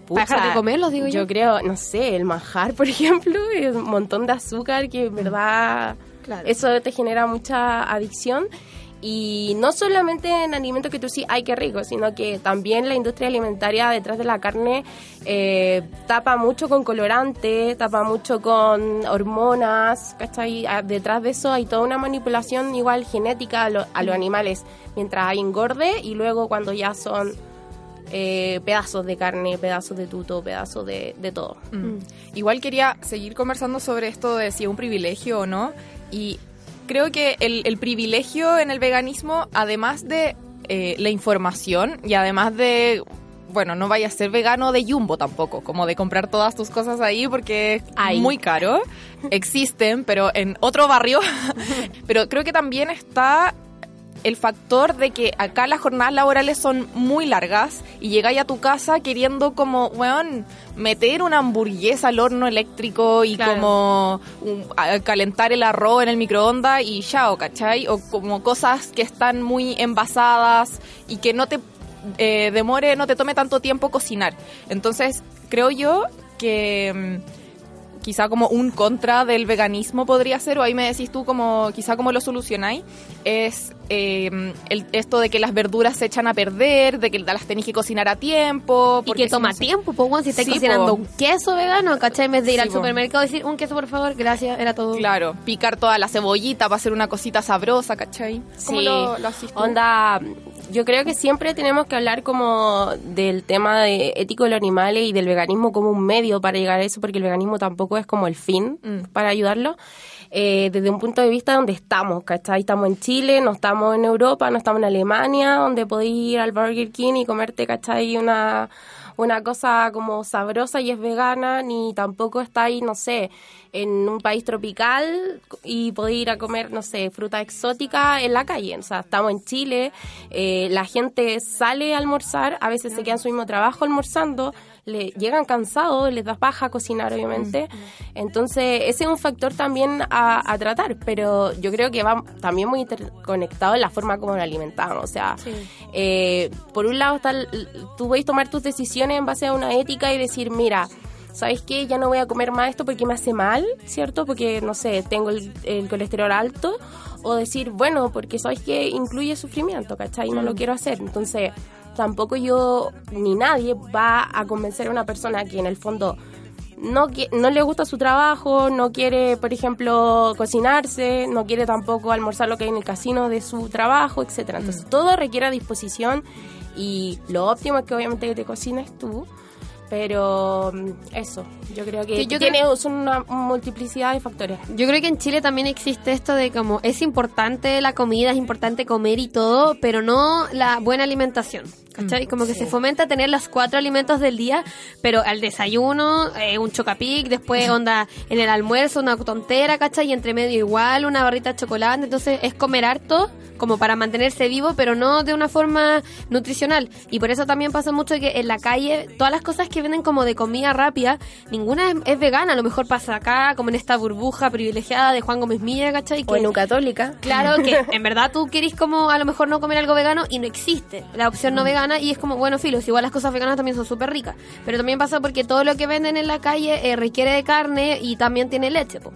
¿Para dejar de comerlos, digo yo? Yo creo, no sé, el manjar, por <laughs> ejemplo, es un montón de azúcar que en verdad Claro. eso te genera mucha adicción. Y no solamente en alimentos que tú sí, ay, qué rico, sino que también la industria alimentaria detrás de la carne eh, tapa mucho con colorante, tapa mucho con hormonas, ¿cachai? Ah, Detrás de eso hay toda una manipulación igual genética a, lo- a los animales, mientras hay engorde y luego cuando ya son eh, pedazos de carne, pedazos de tuto, pedazos de, de todo. Mm. Igual quería seguir conversando sobre esto de si es un privilegio o no. Y creo que el, el privilegio en el veganismo, además de eh, la información y además de, bueno, no vaya a ser vegano de Jumbo tampoco, como de comprar todas tus cosas ahí porque es muy caro. Existen, pero en otro barrio. <laughs> pero creo que también está el factor de que acá las jornadas laborales son muy largas y llegáis a tu casa queriendo como, weón, meter una hamburguesa al horno eléctrico y Claro. como un- a- calentar el arroz en el microondas y chao, ¿cachai? O como cosas que están muy envasadas y que no te eh, demore, no te tome tanto tiempo cocinar. Entonces, creo yo que... quizá como un contra del veganismo podría ser, o ahí me decís tú como quizá como lo solucionáis, es eh, el- esto de que las verduras se echan a perder, de que las tenéis que cocinar a tiempo. Y que toma no tiempo, pues, bueno, si estás Sí, cocinando po. un queso vegano, ¿cachai? En vez de ir Sí, al po. supermercado y decir, un queso, por favor, gracias, era todo. Claro, picar toda la cebollita para hacer una cosita sabrosa, ¿cachai? ¿Cómo Sí. lo, lo? Onda, yo creo que siempre tenemos que hablar como del tema de ético de los animales y del veganismo como un medio para llegar a eso, porque el veganismo tampoco es como el fin Mm. para ayudarlo. Eh, desde un punto de vista donde estamos, ¿cachai? Estamos en Chile, no estamos en Europa, no estamos en Alemania, donde podéis ir al Burger King y comerte, ¿cachai? Una, una cosa como sabrosa y es vegana, ni tampoco estáis, no sé, en un país tropical y podéis ir a comer, no sé, fruta exótica en la calle. O sea, estamos en Chile, eh, la gente sale a almorzar, a veces se queda en su mismo trabajo almorzando, le llegan cansados, les da paja cocinar, obviamente. Entonces, ese es un factor también a, a tratar, pero yo creo que va también muy interconectado en la forma como nos alimentamos. O sea, eh, por un lado, está tú puedes tomar tus decisiones en base a una ética y decir, mira, ¿sabes qué? Ya no voy a comer más esto porque me hace mal, ¿cierto? Porque, no sé, tengo el, el colesterol alto. O decir, bueno, porque ¿sabes qué? Incluye sufrimiento, ¿cachai? No lo quiero hacer. Entonces, tampoco yo ni nadie va a convencer a una persona que en el fondo no, no le gusta su trabajo, no quiere, por ejemplo, cocinarse, no quiere tampoco almorzar lo que hay en el casino de su trabajo, etcétera. Entonces, todo requiere disposición y lo óptimo es que obviamente que te cocines tú. Pero mm, eso, yo creo que Sí, yo tiene creo- son una multiplicidad de factores. Yo creo que en Chile también existe esto de como es importante la comida, es importante comer y todo, pero no la buena alimentación. ¿Cachai? Como que se fomenta tener los cuatro alimentos del día, pero al desayuno, eh, un chocapic, después onda en el almuerzo, una tontera, ¿cachai? Y entre medio igual, una barrita de chocolate. Entonces es comer harto, como para mantenerse vivo, pero no de una forma nutricional. Y por eso también pasa mucho que en la calle, todas las cosas que venden como de comida rápida, ninguna es, es vegana. A lo mejor pasa acá, como en esta burbuja privilegiada de Juan Gómez Milla, ¿cachai? O en un católica. Claro que <laughs> en verdad tú querís como a lo mejor no comer algo vegano y no existe la opción no vegana y es como, bueno, filos, igual las cosas veganas también son súper ricas. Pero también pasa porque todo lo que venden en la calle eh, requiere de carne y también tiene leche. po.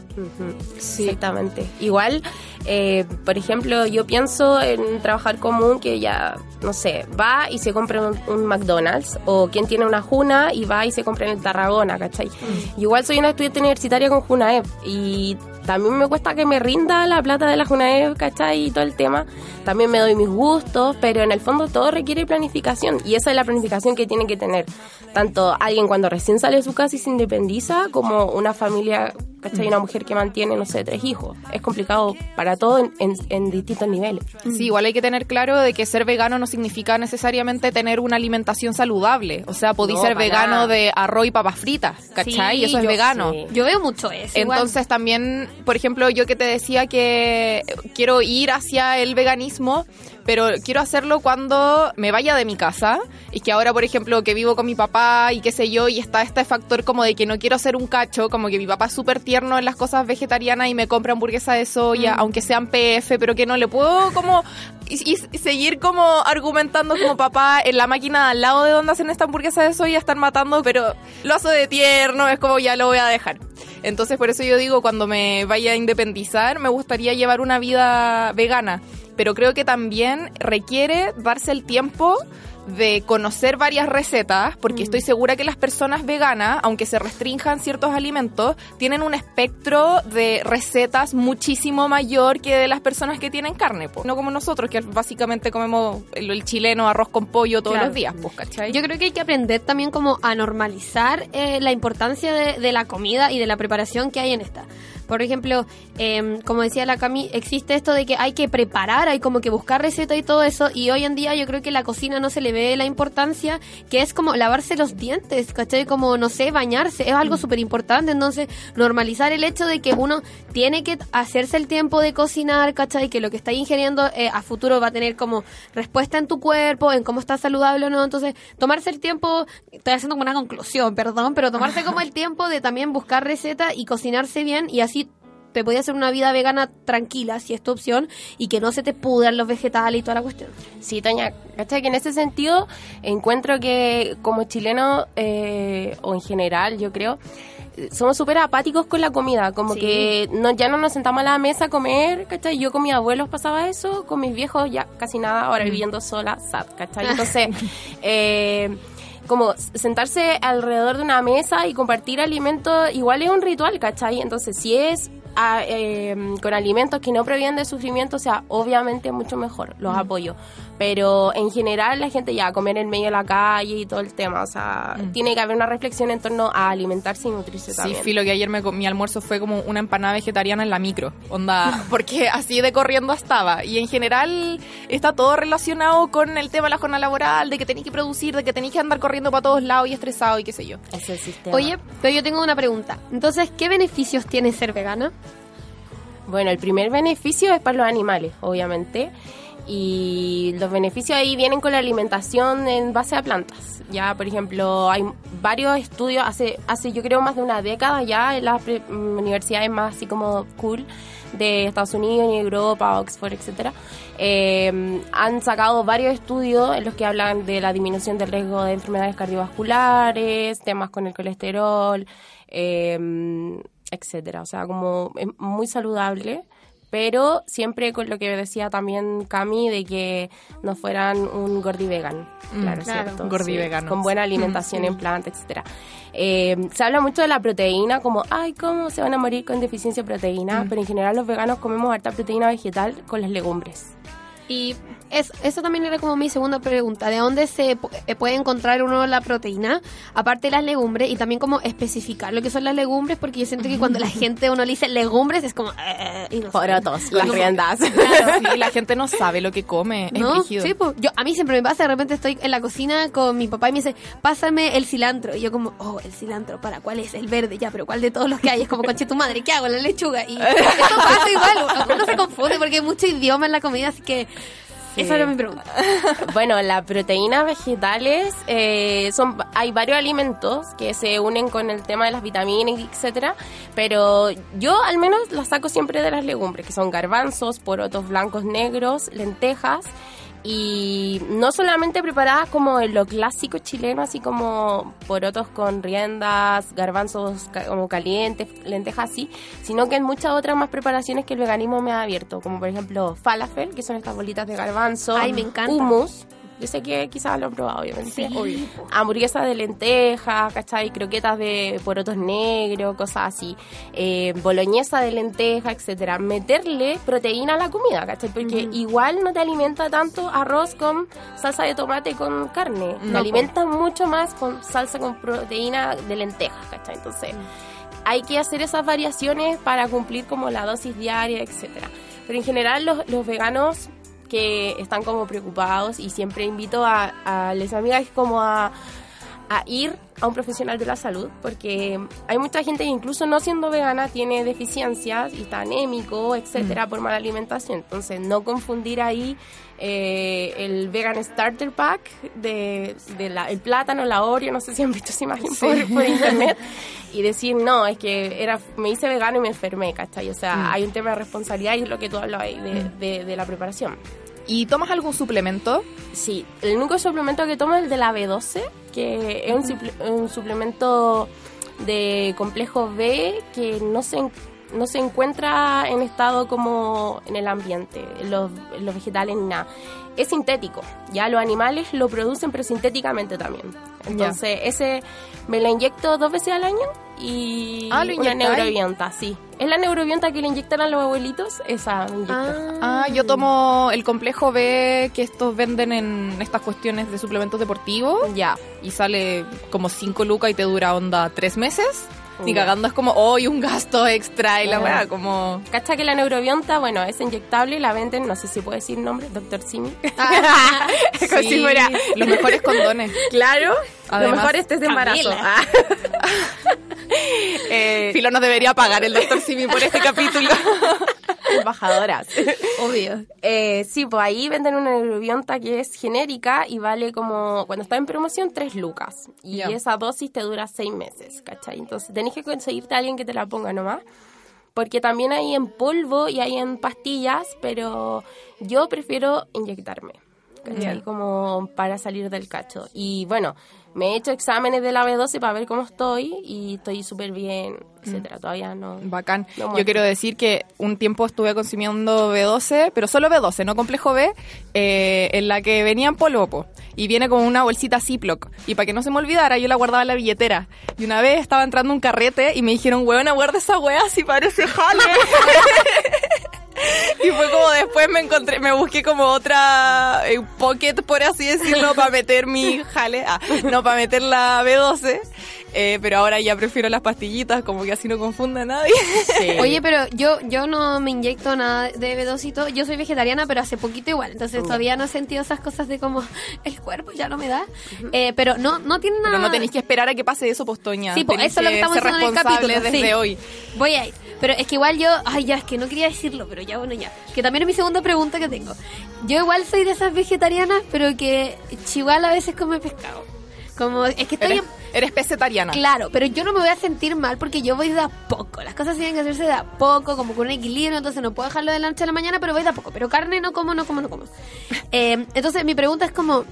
Exactamente. Igual, eh, por ejemplo, yo pienso en trabajar común que ya, no sé, va y se compra un, un McDonald's o quien tiene una Juna y va y se compra en el Tarragona, ¿cachai? Yo igual soy una estudiante universitaria con Junaev y también me cuesta que me rinda la plata de la Junaev, ¿cachai? Y todo el tema. También me doy mis gustos, pero en el fondo todo requiere planificación y esa es la planificación que tiene que tener tanto alguien cuando recién sale de su casa y se independiza como una familia, ¿cachai? Una mujer que mantiene, no sé, tres hijos. Es complicado para todo en, en- en distintos niveles. Sí, igual hay que tener claro de que ser vegano no significa necesariamente tener una alimentación saludable. O sea, podéis No, ser vegano nada. de arroz y papas fritas, ¿cachai? Sí, Eso es yo vegano. sí. Yo veo mucho eso. igual. Entonces también, por ejemplo, yo que te decía que quiero ir hacia el veganismo, pero quiero hacerlo cuando me vaya de mi casa y que ahora, por ejemplo, que vivo con mi papá y qué sé yo, y está este factor como de que no quiero ser un cacho, como que mi papá es súper tierno en las cosas vegetarianas y me compra hamburguesa de soya, aunque sean PF, pero que no le puedo como y, y seguir como argumentando como papá en la máquina al lado de donde hacen esta hamburguesa de soya están matando, pero lo hace de tierno, es como ya lo voy a dejar. Entonces por eso yo digo, cuando me vaya a independizar, me gustaría llevar una vida vegana, pero creo que también requiere darse el tiempo de conocer varias recetas, porque estoy segura que las personas veganas, aunque se restrinjan ciertos alimentos, tienen un espectro de recetas muchísimo mayor que de las personas que tienen carne, po. no como nosotros, que básicamente comemos el, el chileno arroz con pollo todos Claro. los días, pues, ¿cachai? Yo creo que hay que aprender también como a normalizar eh, la importancia de, de la comida y de la preparación que hay en esta. Por ejemplo, em, como decía la Cami, existe esto de que hay que preparar, hay como que buscar recetas y todo eso, y hoy en día yo creo que la cocina no se le ve la importancia, que es como lavarse los dientes, ¿cachai? Como, no sé, bañarse, es algo súper importante, entonces normalizar el hecho de que uno tiene que hacerse el tiempo de cocinar, ¿cachai? Que lo que está ingiriendo eh, a futuro va a tener como respuesta en tu cuerpo, en cómo está saludable o no, entonces tomarse el tiempo, estoy haciendo como una conclusión, perdón, pero tomarse como el tiempo de también buscar recetas y cocinarse bien y así te podía hacer una vida vegana tranquila, si es tu opción, y que no se te pudran los vegetales y toda la cuestión. Sí, Toña, ¿cachai? Que en ese sentido encuentro que como chileno, eh, o en general, yo creo, somos súper apáticos con la comida, como Sí. que no, ya no nos sentamos a la mesa a comer, ¿cachai? Yo con mis abuelos pasaba eso, con mis viejos ya casi nada, ahora viviendo sola, sad, ¿cachai? <laughs> Entonces, eh, como sentarse alrededor de una mesa y compartir alimentos, igual es un ritual, ¿cachai? Entonces, si es a, eh, con alimentos que no provienen de sufrimiento, o sea, obviamente mucho mejor, los Mm. apoyo. Pero en general la gente ya comer en medio de la calle y todo el tema, o sea, Mm. tiene que haber una reflexión en torno a alimentarse y nutrirse Sí, también. filo que ayer me, mi almuerzo fue como una empanada vegetariana en la micro, onda, <laughs> porque así de corriendo estaba. Y en general está todo relacionado con el tema de la jornada laboral, de que tenéis que producir, de que tenéis que andar corriendo para todos lados y estresado y qué sé yo. Es el sistema. Oye, pero yo tengo una pregunta. Entonces, ¿qué beneficios tiene ser vegana? Bueno, el primer beneficio es para los animales, obviamente. Y los beneficios ahí vienen con la alimentación en base a plantas. Ya, por ejemplo, hay varios estudios, hace, hace yo creo más de una década ya, en las mm, universidades más así como cool de Estados Unidos, y Europa, Oxford, etcétera, eh, han sacado varios estudios en los que hablan de la disminución del riesgo de enfermedades cardiovasculares, temas con el colesterol, eh, etcétera. O sea, como es muy saludable, pero siempre con lo que decía también Cami de que no fueran un gordi vegan. Mm, claro, claro. ¿cierto? Gordi Sí, vegano. Con buena <laughs> alimentación en planta, etcétera. Eh, se habla mucho de la proteína, como, ay, ¿cómo se van a morir con deficiencia de proteína? Pero en general los veganos comemos harta proteína vegetal con las legumbres. Y es, eso también era como mi segunda pregunta. ¿De dónde se eh, puede encontrar uno la proteína? Aparte de las legumbres y también como especificar lo que son las legumbres, porque yo siento que cuando la gente uno le dice legumbres es como... eh, y no. Porotos, las riendas. <laughs> Sí, la gente no sabe lo que come, es ¿No? Sí, pues, yo, a mí siempre me pasa, de repente estoy en la cocina con mi papá y me dice, pásame el cilantro. Y yo como, oh, el cilantro, ¿para cuál es? El verde, ya, pero ¿cuál de todos los que hay? Es como, conche tu madre, ¿qué hago? La lechuga. Y <laughs> eso pasa igual, uno se confunde porque hay mucho idioma en la comida, así que esa era mi pregunta. <laughs> Bueno, las proteínas vegetales eh, son hay varios alimentos que se unen con el tema de las vitaminas, etcétera, pero yo al menos las saco siempre de las legumbres, que son garbanzos, porotos blancos, negros, lentejas y no solamente preparadas como en lo clásico chileno, así como porotos con riendas, garbanzos como calientes, lentejas así, sino que en muchas otras más preparaciones que el veganismo me ha abierto, como por ejemplo falafel, que son estas bolitas de garbanzo, Ay, me encanta. hummus, yo sé que quizás lo han probado, obviamente. Sí. Hamburguesas de lentejas, ¿cachai? Croquetas de porotos negros, cosas así. Eh, boloñesa de lentejas, etcétera. Meterle proteína a la comida, ¿cachai? Porque igual no te alimenta tanto arroz con salsa de tomate con carne. No, te alimenta mucho más con salsa con proteína de lentejas, ¿cachai? Entonces, hay que hacer esas variaciones para cumplir como la dosis diaria, etcétera. Pero en general los, los veganos que están como preocupados y siempre invito a, a las amigas como a, a ir a un profesional de la salud porque hay mucha gente que incluso no siendo vegana tiene deficiencias y está anémico, etcétera, por mala alimentación. Entonces, no confundir ahí eh, el vegan starter pack de, de la- el plátano, la Oreo, no sé si han visto esa imagen Sí. por, por internet <laughs> y decir, no, es que era me hice vegano y me enfermé, ¿cachai? O sea, Mm. hay un tema de responsabilidad y es lo que tú hablas ahí de, de- de la preparación. ¿Y tomas algún suplemento? Sí, el único suplemento que tomo es el de la B12, que es un, suple- un suplemento de complejo B que no se, no se encuentra en estado como en el ambiente, en los, en los vegetales ni nada. Es sintético, ya los animales lo producen pero sintéticamente también. Entonces ese me lo inyecto dos veces al año y Ah, ¿lo una sí. Es la neurobionta que le inyectan a los abuelitos, esa me inyecto. Ah, yo tomo el complejo B que estos venden en estas cuestiones de suplementos deportivos. Ya. Y sale como 5 lucas y te dura onda 3 meses. Ni cagando es como, hoy un gasto extra y la Ah. weá, como. Cacha que la neurobionta, bueno, es inyectable y la venden, no sé si puedo decir nombre, Doctor Simi. <laughs> Como Sí, los mejores condones. <laughs> Claro, lo Además, mejor este es de embarazo. Ah. <laughs> Eh, Filo nos debería pagar el doctor Simi por este capítulo. Embajadoras. <laughs> Obvio. Eh, sí, pues ahí venden una neurobionta que es genérica y vale como, cuando está en promoción, 3 lucas. Y esa dosis te dura 6 meses, ¿cachai? Entonces tenés que conseguirte a alguien que te la ponga nomás. Porque también hay en polvo y hay en pastillas, pero yo prefiero inyectarme. ¿Cachai? Como para salir del cacho. Y bueno, me he hecho exámenes de la B12 para ver cómo estoy y estoy súper bien, etcétera. Todavía no. Bacán. no Yo quiero decir que un tiempo estuve consumiendo B12, pero solo B12, no complejo B, eh, en la que venía en polvo, po, y viene como una bolsita Ziploc. Y para que no se me olvidara, yo la guardaba en la billetera. Y una vez estaba entrando un carrete y me dijeron, huevona, guarda esa wea si parece jale. <laughs> <laughs> Y fue como después me encontré, me busqué como otra eh, pocket, por así decirlo, para meter mi jale, ah, no, para meter la B12, eh, pero ahora ya prefiero las pastillitas, como que así no confunda a nadie. <laughs> Oye, pero yo yo no me inyecto nada de B2 y todo. Yo soy vegetariana, pero hace poquito igual. Entonces todavía no he sentido esas cosas de como <laughs> el cuerpo ya no me da. Eh, pero no no tiene nada. Pero no tenéis que esperar a que pase eso, postoña. Sí, pues eso es lo que estamos ser diciendo en el capítulo. desde sí. hoy. Voy a ir. Pero es que igual yo, ay ya, es que no quería decirlo, pero ya bueno, ya. Que también es mi segunda pregunta que tengo. Yo igual soy de esas vegetarianas, pero que igual a veces come pescado. Como, es que estoy Eres, en- eres pesetariana. Claro, pero yo no me voy a sentir mal porque yo voy de a poco. Las cosas tienen que hacerse de a poco, como con un equilibrio, entonces no puedo dejarlo de la noche a la mañana, pero voy de a poco. Pero carne no como, no como, no como. <laughs> Eh, entonces mi pregunta es como,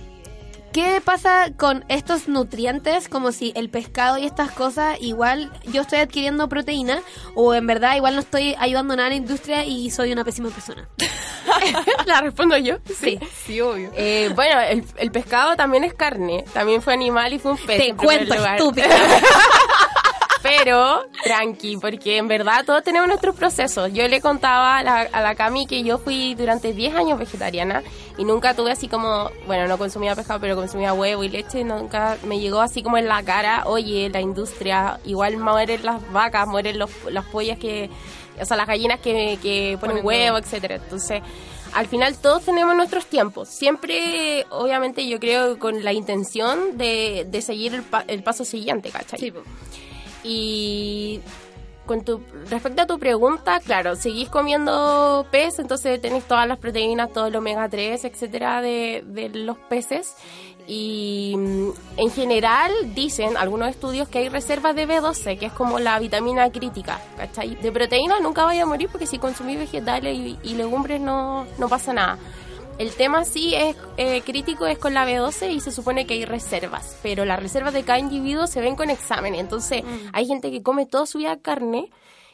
¿qué pasa con estos nutrientes? Como si el pescado y estas cosas, igual yo estoy adquiriendo proteína o en verdad igual no estoy ayudando nada a la industria y soy una pésima persona. <laughs> <laughs> ¿La respondo yo? Sí. Sí, obvio. Eh, bueno, el, el pescado también es carne. También fue animal y fue un pez. Te cuento, estúpida. <laughs> Pero, tranqui, porque en verdad todos tenemos nuestros procesos. Yo le contaba a la, a la Cami que yo fui durante 10 años vegetariana y nunca tuve así como, bueno, no consumía pescado, pero consumía huevo y leche. Nunca me llegó así como en la cara, oye, la industria, igual mueren las vacas, mueren los, las pollas que, o sea, las gallinas que, que ponen huevo, etcétera. Entonces, al final todos tenemos nuestros tiempos. Siempre, obviamente, yo creo con la intención de, de seguir el, pa- el paso siguiente, ¿cachai? Y con tu, respecto a tu pregunta, claro, seguís comiendo pez, entonces tenéis todas las proteínas, todo el omega 3, etcétera, de, de los peces. Y mm, en general dicen algunos estudios que hay reservas de B12, que es como la vitamina crítica, ¿cachai? De proteínas nunca vaya a morir porque si consumís vegetales y, y legumbres no, no pasa nada. El tema sí es eh, crítico es con la B12 y se supone que hay reservas, pero las reservas de cada individuo se ven con examen. Entonces, hay gente que come toda su vida carne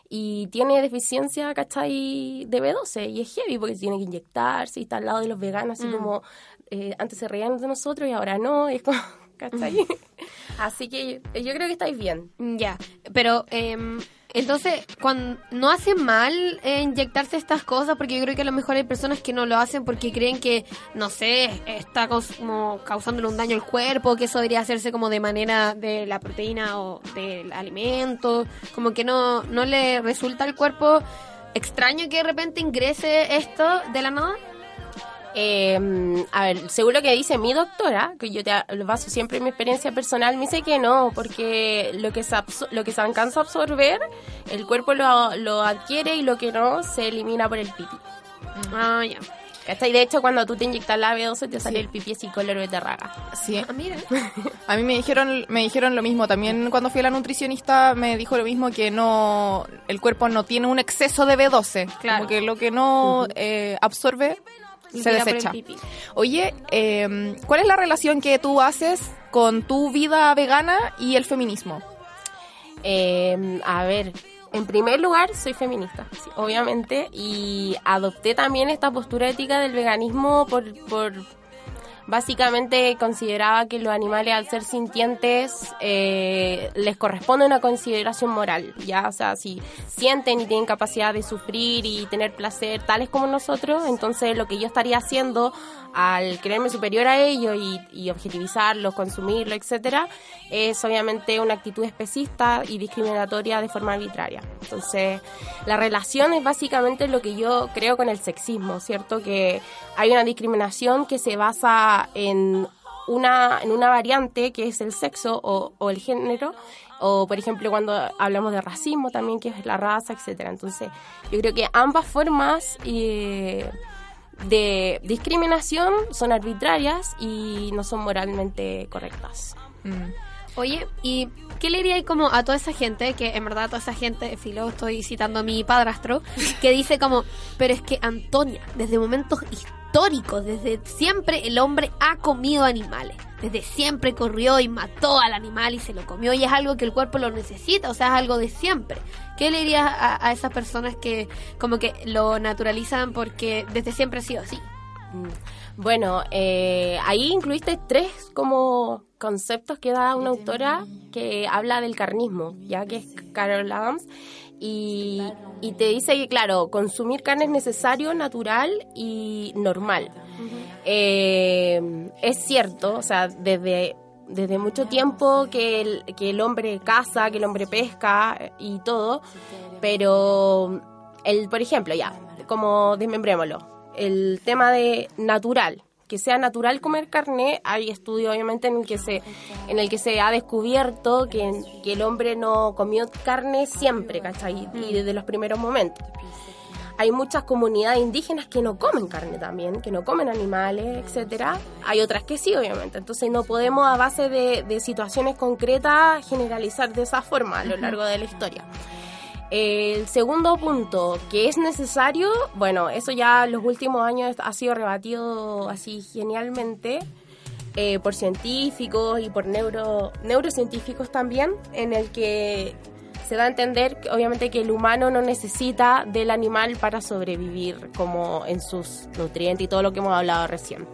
y tiene deficiencia, ¿cachai? De B12 y es heavy porque tiene que inyectarse y está al lado de los veganos, así Mm. como eh, antes se reían de nosotros y ahora no, y es como, <laughs> ¿cachai? Así que yo, yo creo que estáis bien. Ya, pero em, entonces, cuando no hace mal eh, inyectarse estas cosas, porque yo creo que a lo mejor hay personas que no lo hacen porque creen que, no sé, está como causándole un daño al cuerpo, que eso debería hacerse como de manera de la proteína o del alimento, como que no, no le resulta al cuerpo extraño que de repente ingrese esto de la nada. Eh, a ver, según lo que dice mi doctora, que yo te lo baso siempre en mi experiencia personal, me dice que no, porque lo que se, absor- lo que se alcanza a absorber, el cuerpo lo, lo adquiere y lo que no se elimina por el pipí. Ah, ya. ¿Cachai? De hecho, cuando tú te inyectas la B12, te sale el pipí así color de raga. Sí. Ah, mira. <laughs> A mí me dijeron, me dijeron lo mismo. También cuando fui a la nutricionista me dijo lo mismo que no, el cuerpo no tiene un exceso de B12. Claro. Como que lo que no eh, absorbe se Libera por el desecha. pipí. Oye, eh, ¿cuál es la relación que tú haces con tu vida vegana y el feminismo? Eh, a ver, en primer lugar, soy feminista, sí, obviamente, y adopté también esta postura ética del veganismo por, por básicamente consideraba que los animales al ser sintientes eh, les corresponde una consideración moral, ya, o sea, si sienten y tienen capacidad de sufrir y tener placer tales como nosotros, entonces lo que yo estaría haciendo al creerme superior a ellos y, y objetivizarlos, consumirlo, etcétera, es obviamente una actitud especista y discriminatoria de forma arbitraria. Entonces, la relación es básicamente lo que yo creo con el sexismo, ¿cierto? Que hay una discriminación que se basa en una, en una variante que es el sexo o, o el género, o por ejemplo cuando hablamos de racismo también, que es la raza, etcétera. Entonces, yo creo que ambas formas eh, de discriminación son arbitrarias y no son moralmente correctas. Oye, ¿y qué le diría como a toda esa gente, que en verdad toda esa gente, filo, estoy citando a mi padrastro, que dice como, pero es que Antonia, desde momentos histórico. Desde siempre el hombre ha comido animales. Desde siempre corrió y mató al animal y se lo comió y es algo que el cuerpo lo necesita, o sea, es algo de siempre. ¿Qué le dirías a, a esas personas que como que lo naturalizan porque desde siempre ha sido así? Mm. Bueno, eh, ahí incluiste tres como conceptos que da una autora que habla del carnismo, ya que es Carol Adams, y, y te dice que, claro, consumir carne es necesario, natural y normal. Eh, es cierto, o sea, desde, desde mucho tiempo que el, que el hombre caza, que el hombre pesca y todo, pero, el, por ejemplo, ya, como desmembrémoslo, el tema de natural, que sea natural comer carne, hay estudios obviamente en el que se, en el que se ha descubierto que, que el hombre no comió carne siempre, ¿cachai? Y desde los primeros momentos. Hay muchas comunidades indígenas que no comen carne también, que no comen animales, etcétera. Hay otras que sí, obviamente. Entonces no podemos a base de, de situaciones concretas generalizar de esa forma a lo largo de la historia. El segundo punto, que es necesario, bueno, eso ya en los últimos años ha sido rebatido así genialmente eh, por científicos y por neuro, neurocientíficos también, en el que se da a entender, que, obviamente, que el humano no necesita del animal para sobrevivir, como en sus nutrientes y todo lo que hemos hablado recién.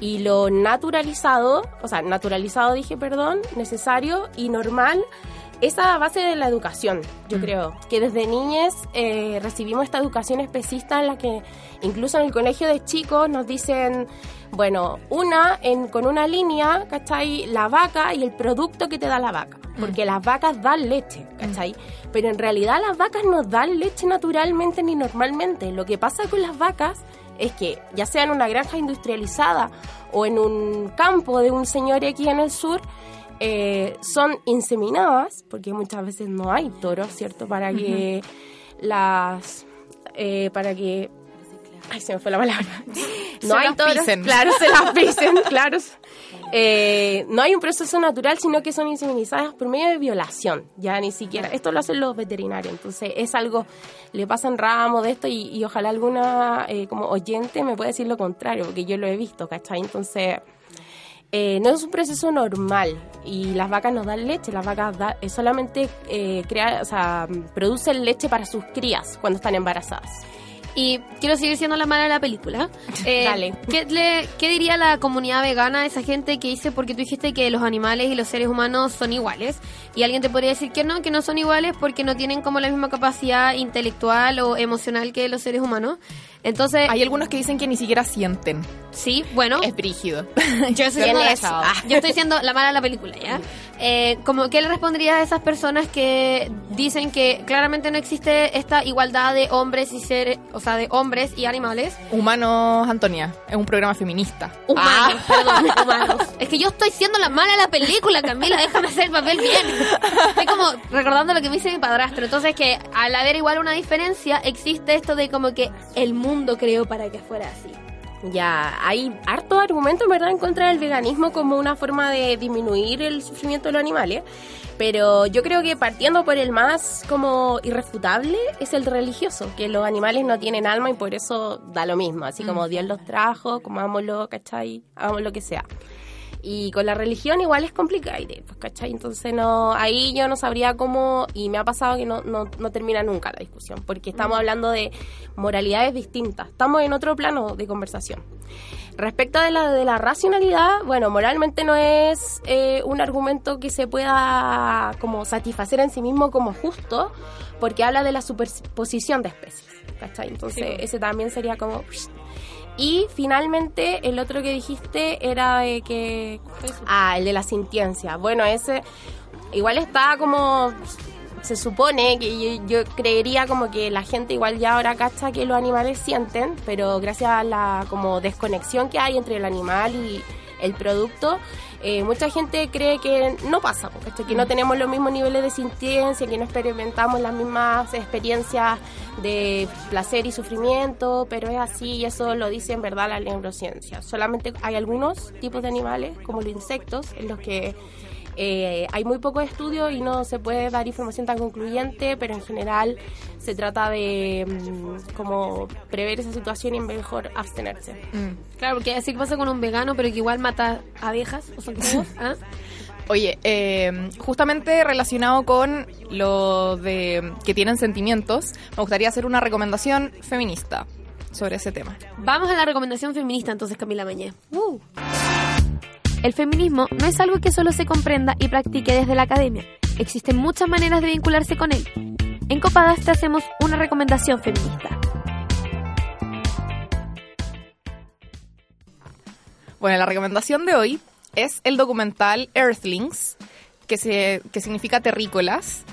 Y lo naturalizado, o sea, naturalizado dije, perdón, necesario y normal esa base de la educación, yo creo, que desde niñas eh, recibimos esta educación especista en la que incluso en el colegio de chicos nos dicen, bueno, una en, con una línea, ¿cachai? La vaca y el producto que te da la vaca, porque las vacas dan leche, ¿cachai? Pero en realidad las vacas no dan leche naturalmente ni normalmente. Lo que pasa con las vacas es que ya sea en una granja industrializada o en un campo de un señor X en el sur, eh, son inseminadas, porque muchas veces no hay toros, ¿cierto? Para que las... eh, para que... Ay, se me fue la palabra. No Se hay toros, pisen. claro, se las pisen, <laughs> claro. Eh, no hay un proceso natural, sino que son inseminizadas por medio de violación. Ya ni siquiera, esto lo hacen los veterinarios, entonces es algo, le pasan ramos de esto y, ojalá alguna eh, como oyente me pueda decir lo contrario, porque yo lo he visto, ¿cachai? Entonces, eh, no es un proceso normal y las vacas nos dan leche, las vacas da- solamente eh, crea- o sea, producen leche para sus crías cuando están embarazadas. Y quiero seguir siendo la mala de la película. <laughs> Eh, Dale. ¿qué, le- qué diría la comunidad vegana, esa gente que dice, porque tú dijiste que los animales y los seres humanos son iguales? Y alguien te podría decir que no, que no son iguales porque no tienen como la misma capacidad intelectual o emocional que los seres humanos. Entonces... Hay algunos que dicen que ni siquiera sienten. Sí, bueno. Es brígido. <laughs> Yo estoy, ¿Quién siendo? Ah, yo estoy siendo la mala de la película, ¿ya? <laughs> Eh, como, ¿Qué le responderías a esas personas que dicen que claramente no existe esta igualdad de hombres y seres, o sea, de hombres y animales? Humanos, Antonia. Es un programa feminista. Humanos, Ah. perdón, <laughs> humanos. Es que yo estoy siendo la mala de la película, Camila, déjame hacer el papel bien. Estoy como recordando lo que me dice mi padrastro. Entonces que al haber igual una diferencia, existe esto de como que el mundo creó para que fuera así. Ya, hay harto argumento en verdad en contra del veganismo como una forma de disminuir el sufrimiento de los animales, pero yo creo que partiendo por el más como irrefutable es el religioso, que los animales no tienen alma y por eso da lo mismo, así como Dios los trajo, comámoslo, ¿cachai? Hagamos lo que sea. Y con la religión igual es complicado, pues, ¿cachai? Entonces no, ahí yo no sabría cómo, y me ha pasado que no, no, no termina nunca la discusión, porque estamos hablando de moralidades distintas, estamos en otro plano de conversación. Respecto de la, de la racionalidad, bueno, moralmente no es eh, un argumento que se pueda como satisfacer en sí mismo como justo, porque habla de la superposición de especies, ¿cachai? Entonces Sí. ese también sería como... Y finalmente, el otro que dijiste era de que... Ah, el de la sintiencia. Bueno, ese igual está como... Se supone que yo, yo creería como que la gente igual ya ahora cacha que los animales sienten, pero gracias a la como desconexión que hay entre el animal y el producto, eh, mucha gente cree que no pasa, porque que no tenemos los mismos niveles de sintiencia, que no experimentamos las mismas experiencias de placer y sufrimiento, pero es así y eso lo dice en verdad la neurociencia. Solamente hay algunos tipos de animales, como los insectos, en los que eh, hay muy poco estudio y no se puede dar información tan concluyente, pero en general se trata de mm, como prever esa situación y mejor abstenerse. Claro, porque así pasa con un vegano, pero que igual mata abejas o zancudos. ¿ah? Oye, eh, justamente relacionado con lo de que tienen sentimientos, me gustaría hacer una recomendación feminista sobre ese tema. Vamos a la recomendación feminista entonces, Camila Mañé. Uh. El feminismo no es algo que solo se comprenda y practique desde la academia. Existen muchas maneras de vincularse con él. En Copadas te hacemos una recomendación feminista. Bueno, la recomendación de hoy es el documental Earthlings, que, se, que significa terrícolas.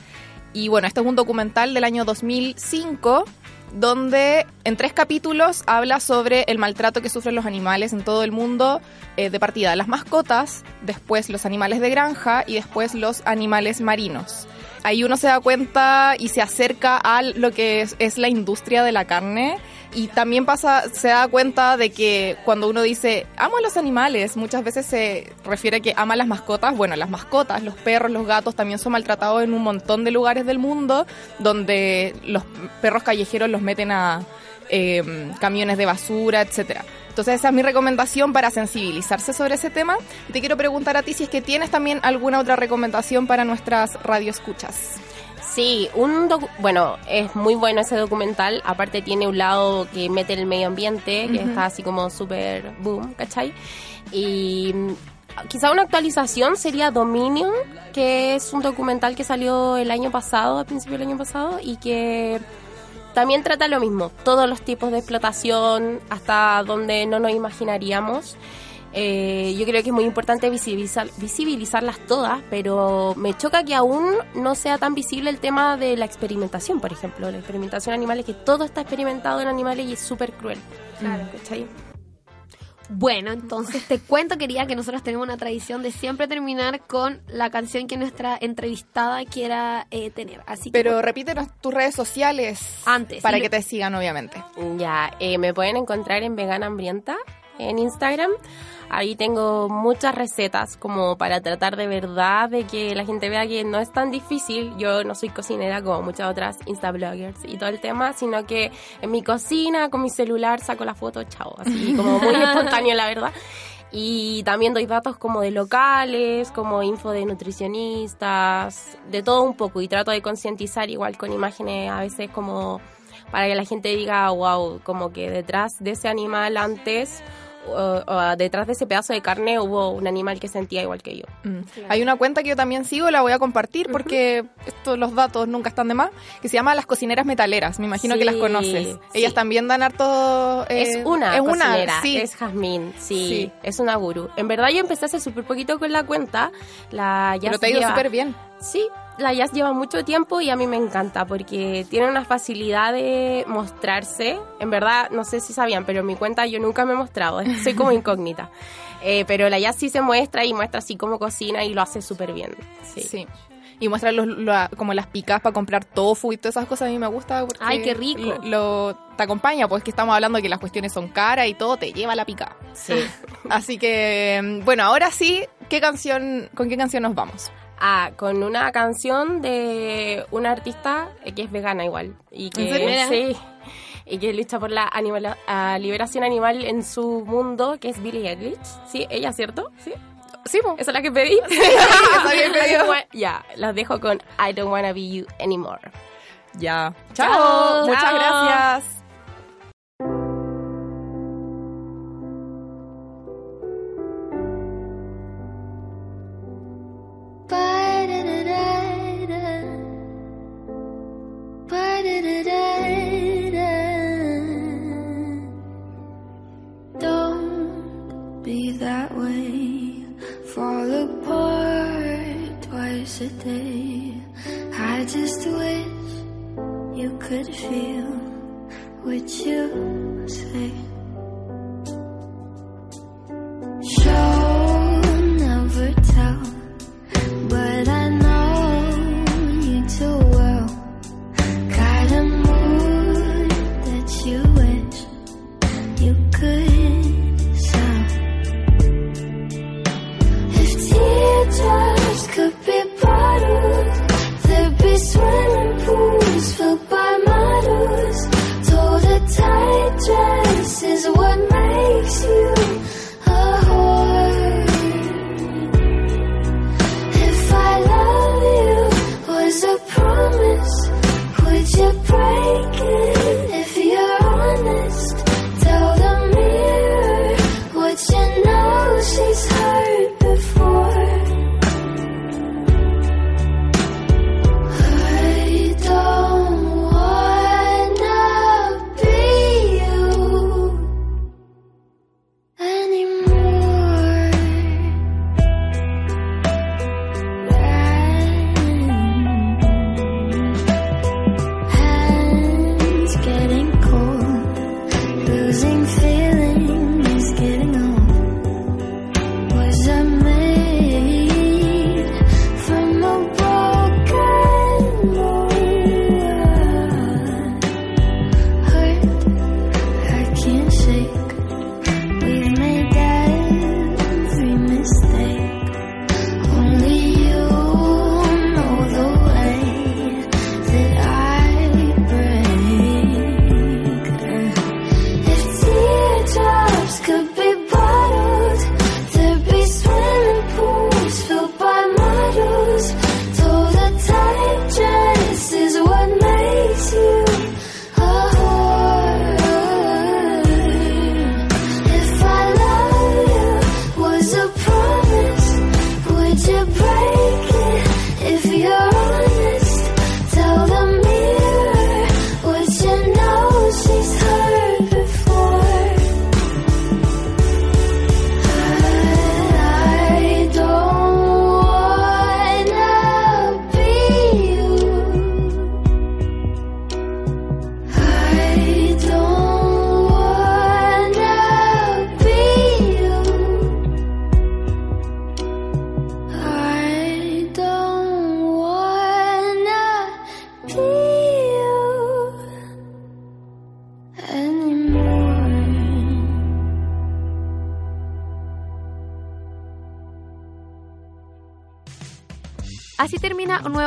Y bueno, este es un documental del año 2005 donde en tres capítulos habla sobre el maltrato que sufren los animales en todo el mundo, eh, de partida las mascotas, después los animales de granja y después los animales marinos. Ahí uno se da cuenta y se acerca a lo que es, es la industria de la carne y también pasa, se da cuenta de que cuando uno dice amo a los animales, muchas veces se refiere a que ama a las mascotas. Bueno, las mascotas, los perros, los gatos también son maltratados en un montón de lugares del mundo donde los perros callejeros los meten a eh, camiones de basura, etcétera. Entonces esa es mi recomendación para sensibilizarse sobre ese tema. Te quiero preguntar a ti si es que tienes también alguna otra recomendación para nuestras radioescuchas. Sí, un docu- bueno, es muy bueno ese documental. Aparte tiene un lado que mete el medio ambiente, que Ujú. está así como súper boom, ¿cachai? Y mm, quizá una actualización sería Dominion, que es un documental que salió el año pasado, a principio del año pasado, y que también trata lo mismo, todos los tipos de explotación, hasta donde no nos imaginaríamos. Eh, yo creo que es muy importante visibilizar, visibilizarlas todas, pero me choca que aún no sea tan visible el tema de la experimentación, por ejemplo, la experimentación animal, que todo está experimentado en animales y es súper cruel. Claro, ¿cachai? Bueno, entonces te cuento, quería que nosotros tenemos una tradición de siempre terminar con la canción que nuestra entrevistada quiera eh, tener. Así que, Pero repítenos tus redes sociales Antes, para que te sigan, obviamente. Ya, eh, me pueden encontrar en Vegana Hambrienta en Instagram. Ahí tengo muchas recetas como para tratar de verdad de que la gente vea que no es tan difícil. Yo no soy cocinera como muchas otras instabloggers y todo el tema, sino que en mi cocina con mi celular saco la foto, chao, así como muy <laughs> espontáneo la verdad. Y también doy datos como de locales, como info de nutricionistas, de todo un poco. Y trato de concientizar igual con imágenes a veces como para que la gente diga, wow, como que detrás de ese animal antes, o- o detrás de ese pedazo de carne hubo un animal que sentía igual que yo. Mm. Hay una cuenta que yo también sigo, la voy a compartir porque estos los datos nunca están de más, que se llama Las Cocineras Metaleras. Me imagino que las conoces. sí. Ellas también dan harto... eh, es una es una, cocinera, sí. es Jazmín, sí, Sí. es una gurú. En verdad yo empecé hace súper poquito con la cuenta, la Jazz Pero te ha ido súper bien. Sí, la jazz lleva mucho tiempo y a mí me encanta porque tiene una facilidad de mostrarse. En verdad, no sé si sabían, pero en mi cuenta yo nunca me he mostrado, <laughs> soy como incógnita. Eh, pero la jazz sí se muestra y muestra así como cocina y lo hace súper bien. Sí. Sí. Y muestra los, como las picas para comprar tofu y todas esas cosas a mí me gusta. porque Ay, qué rico. Lo, lo- te acompaña, pues que estamos hablando de que las cuestiones son caras y todo te lleva la pica. Sí. <laughs> Así que, mm, bueno, ahora sí, ¿qué canción, ¿con qué canción nos vamos? Ah, con una canción de una artista que es vegana igual. Y que. Sí. Y que lucha por la animal- liberación animal en su mundo, que es Billie Eilish. Sí, ella, ¿cierto? Sí. Sí, pues. ¿Esa es la que pedí? <laughs> pedido. ya, las dejo con I don't wanna be you anymore. Ya. Chao. Chao. Muchas Chao. gracias. Don't be that way. Fall apart twice a day. I just wish you could feel what you say.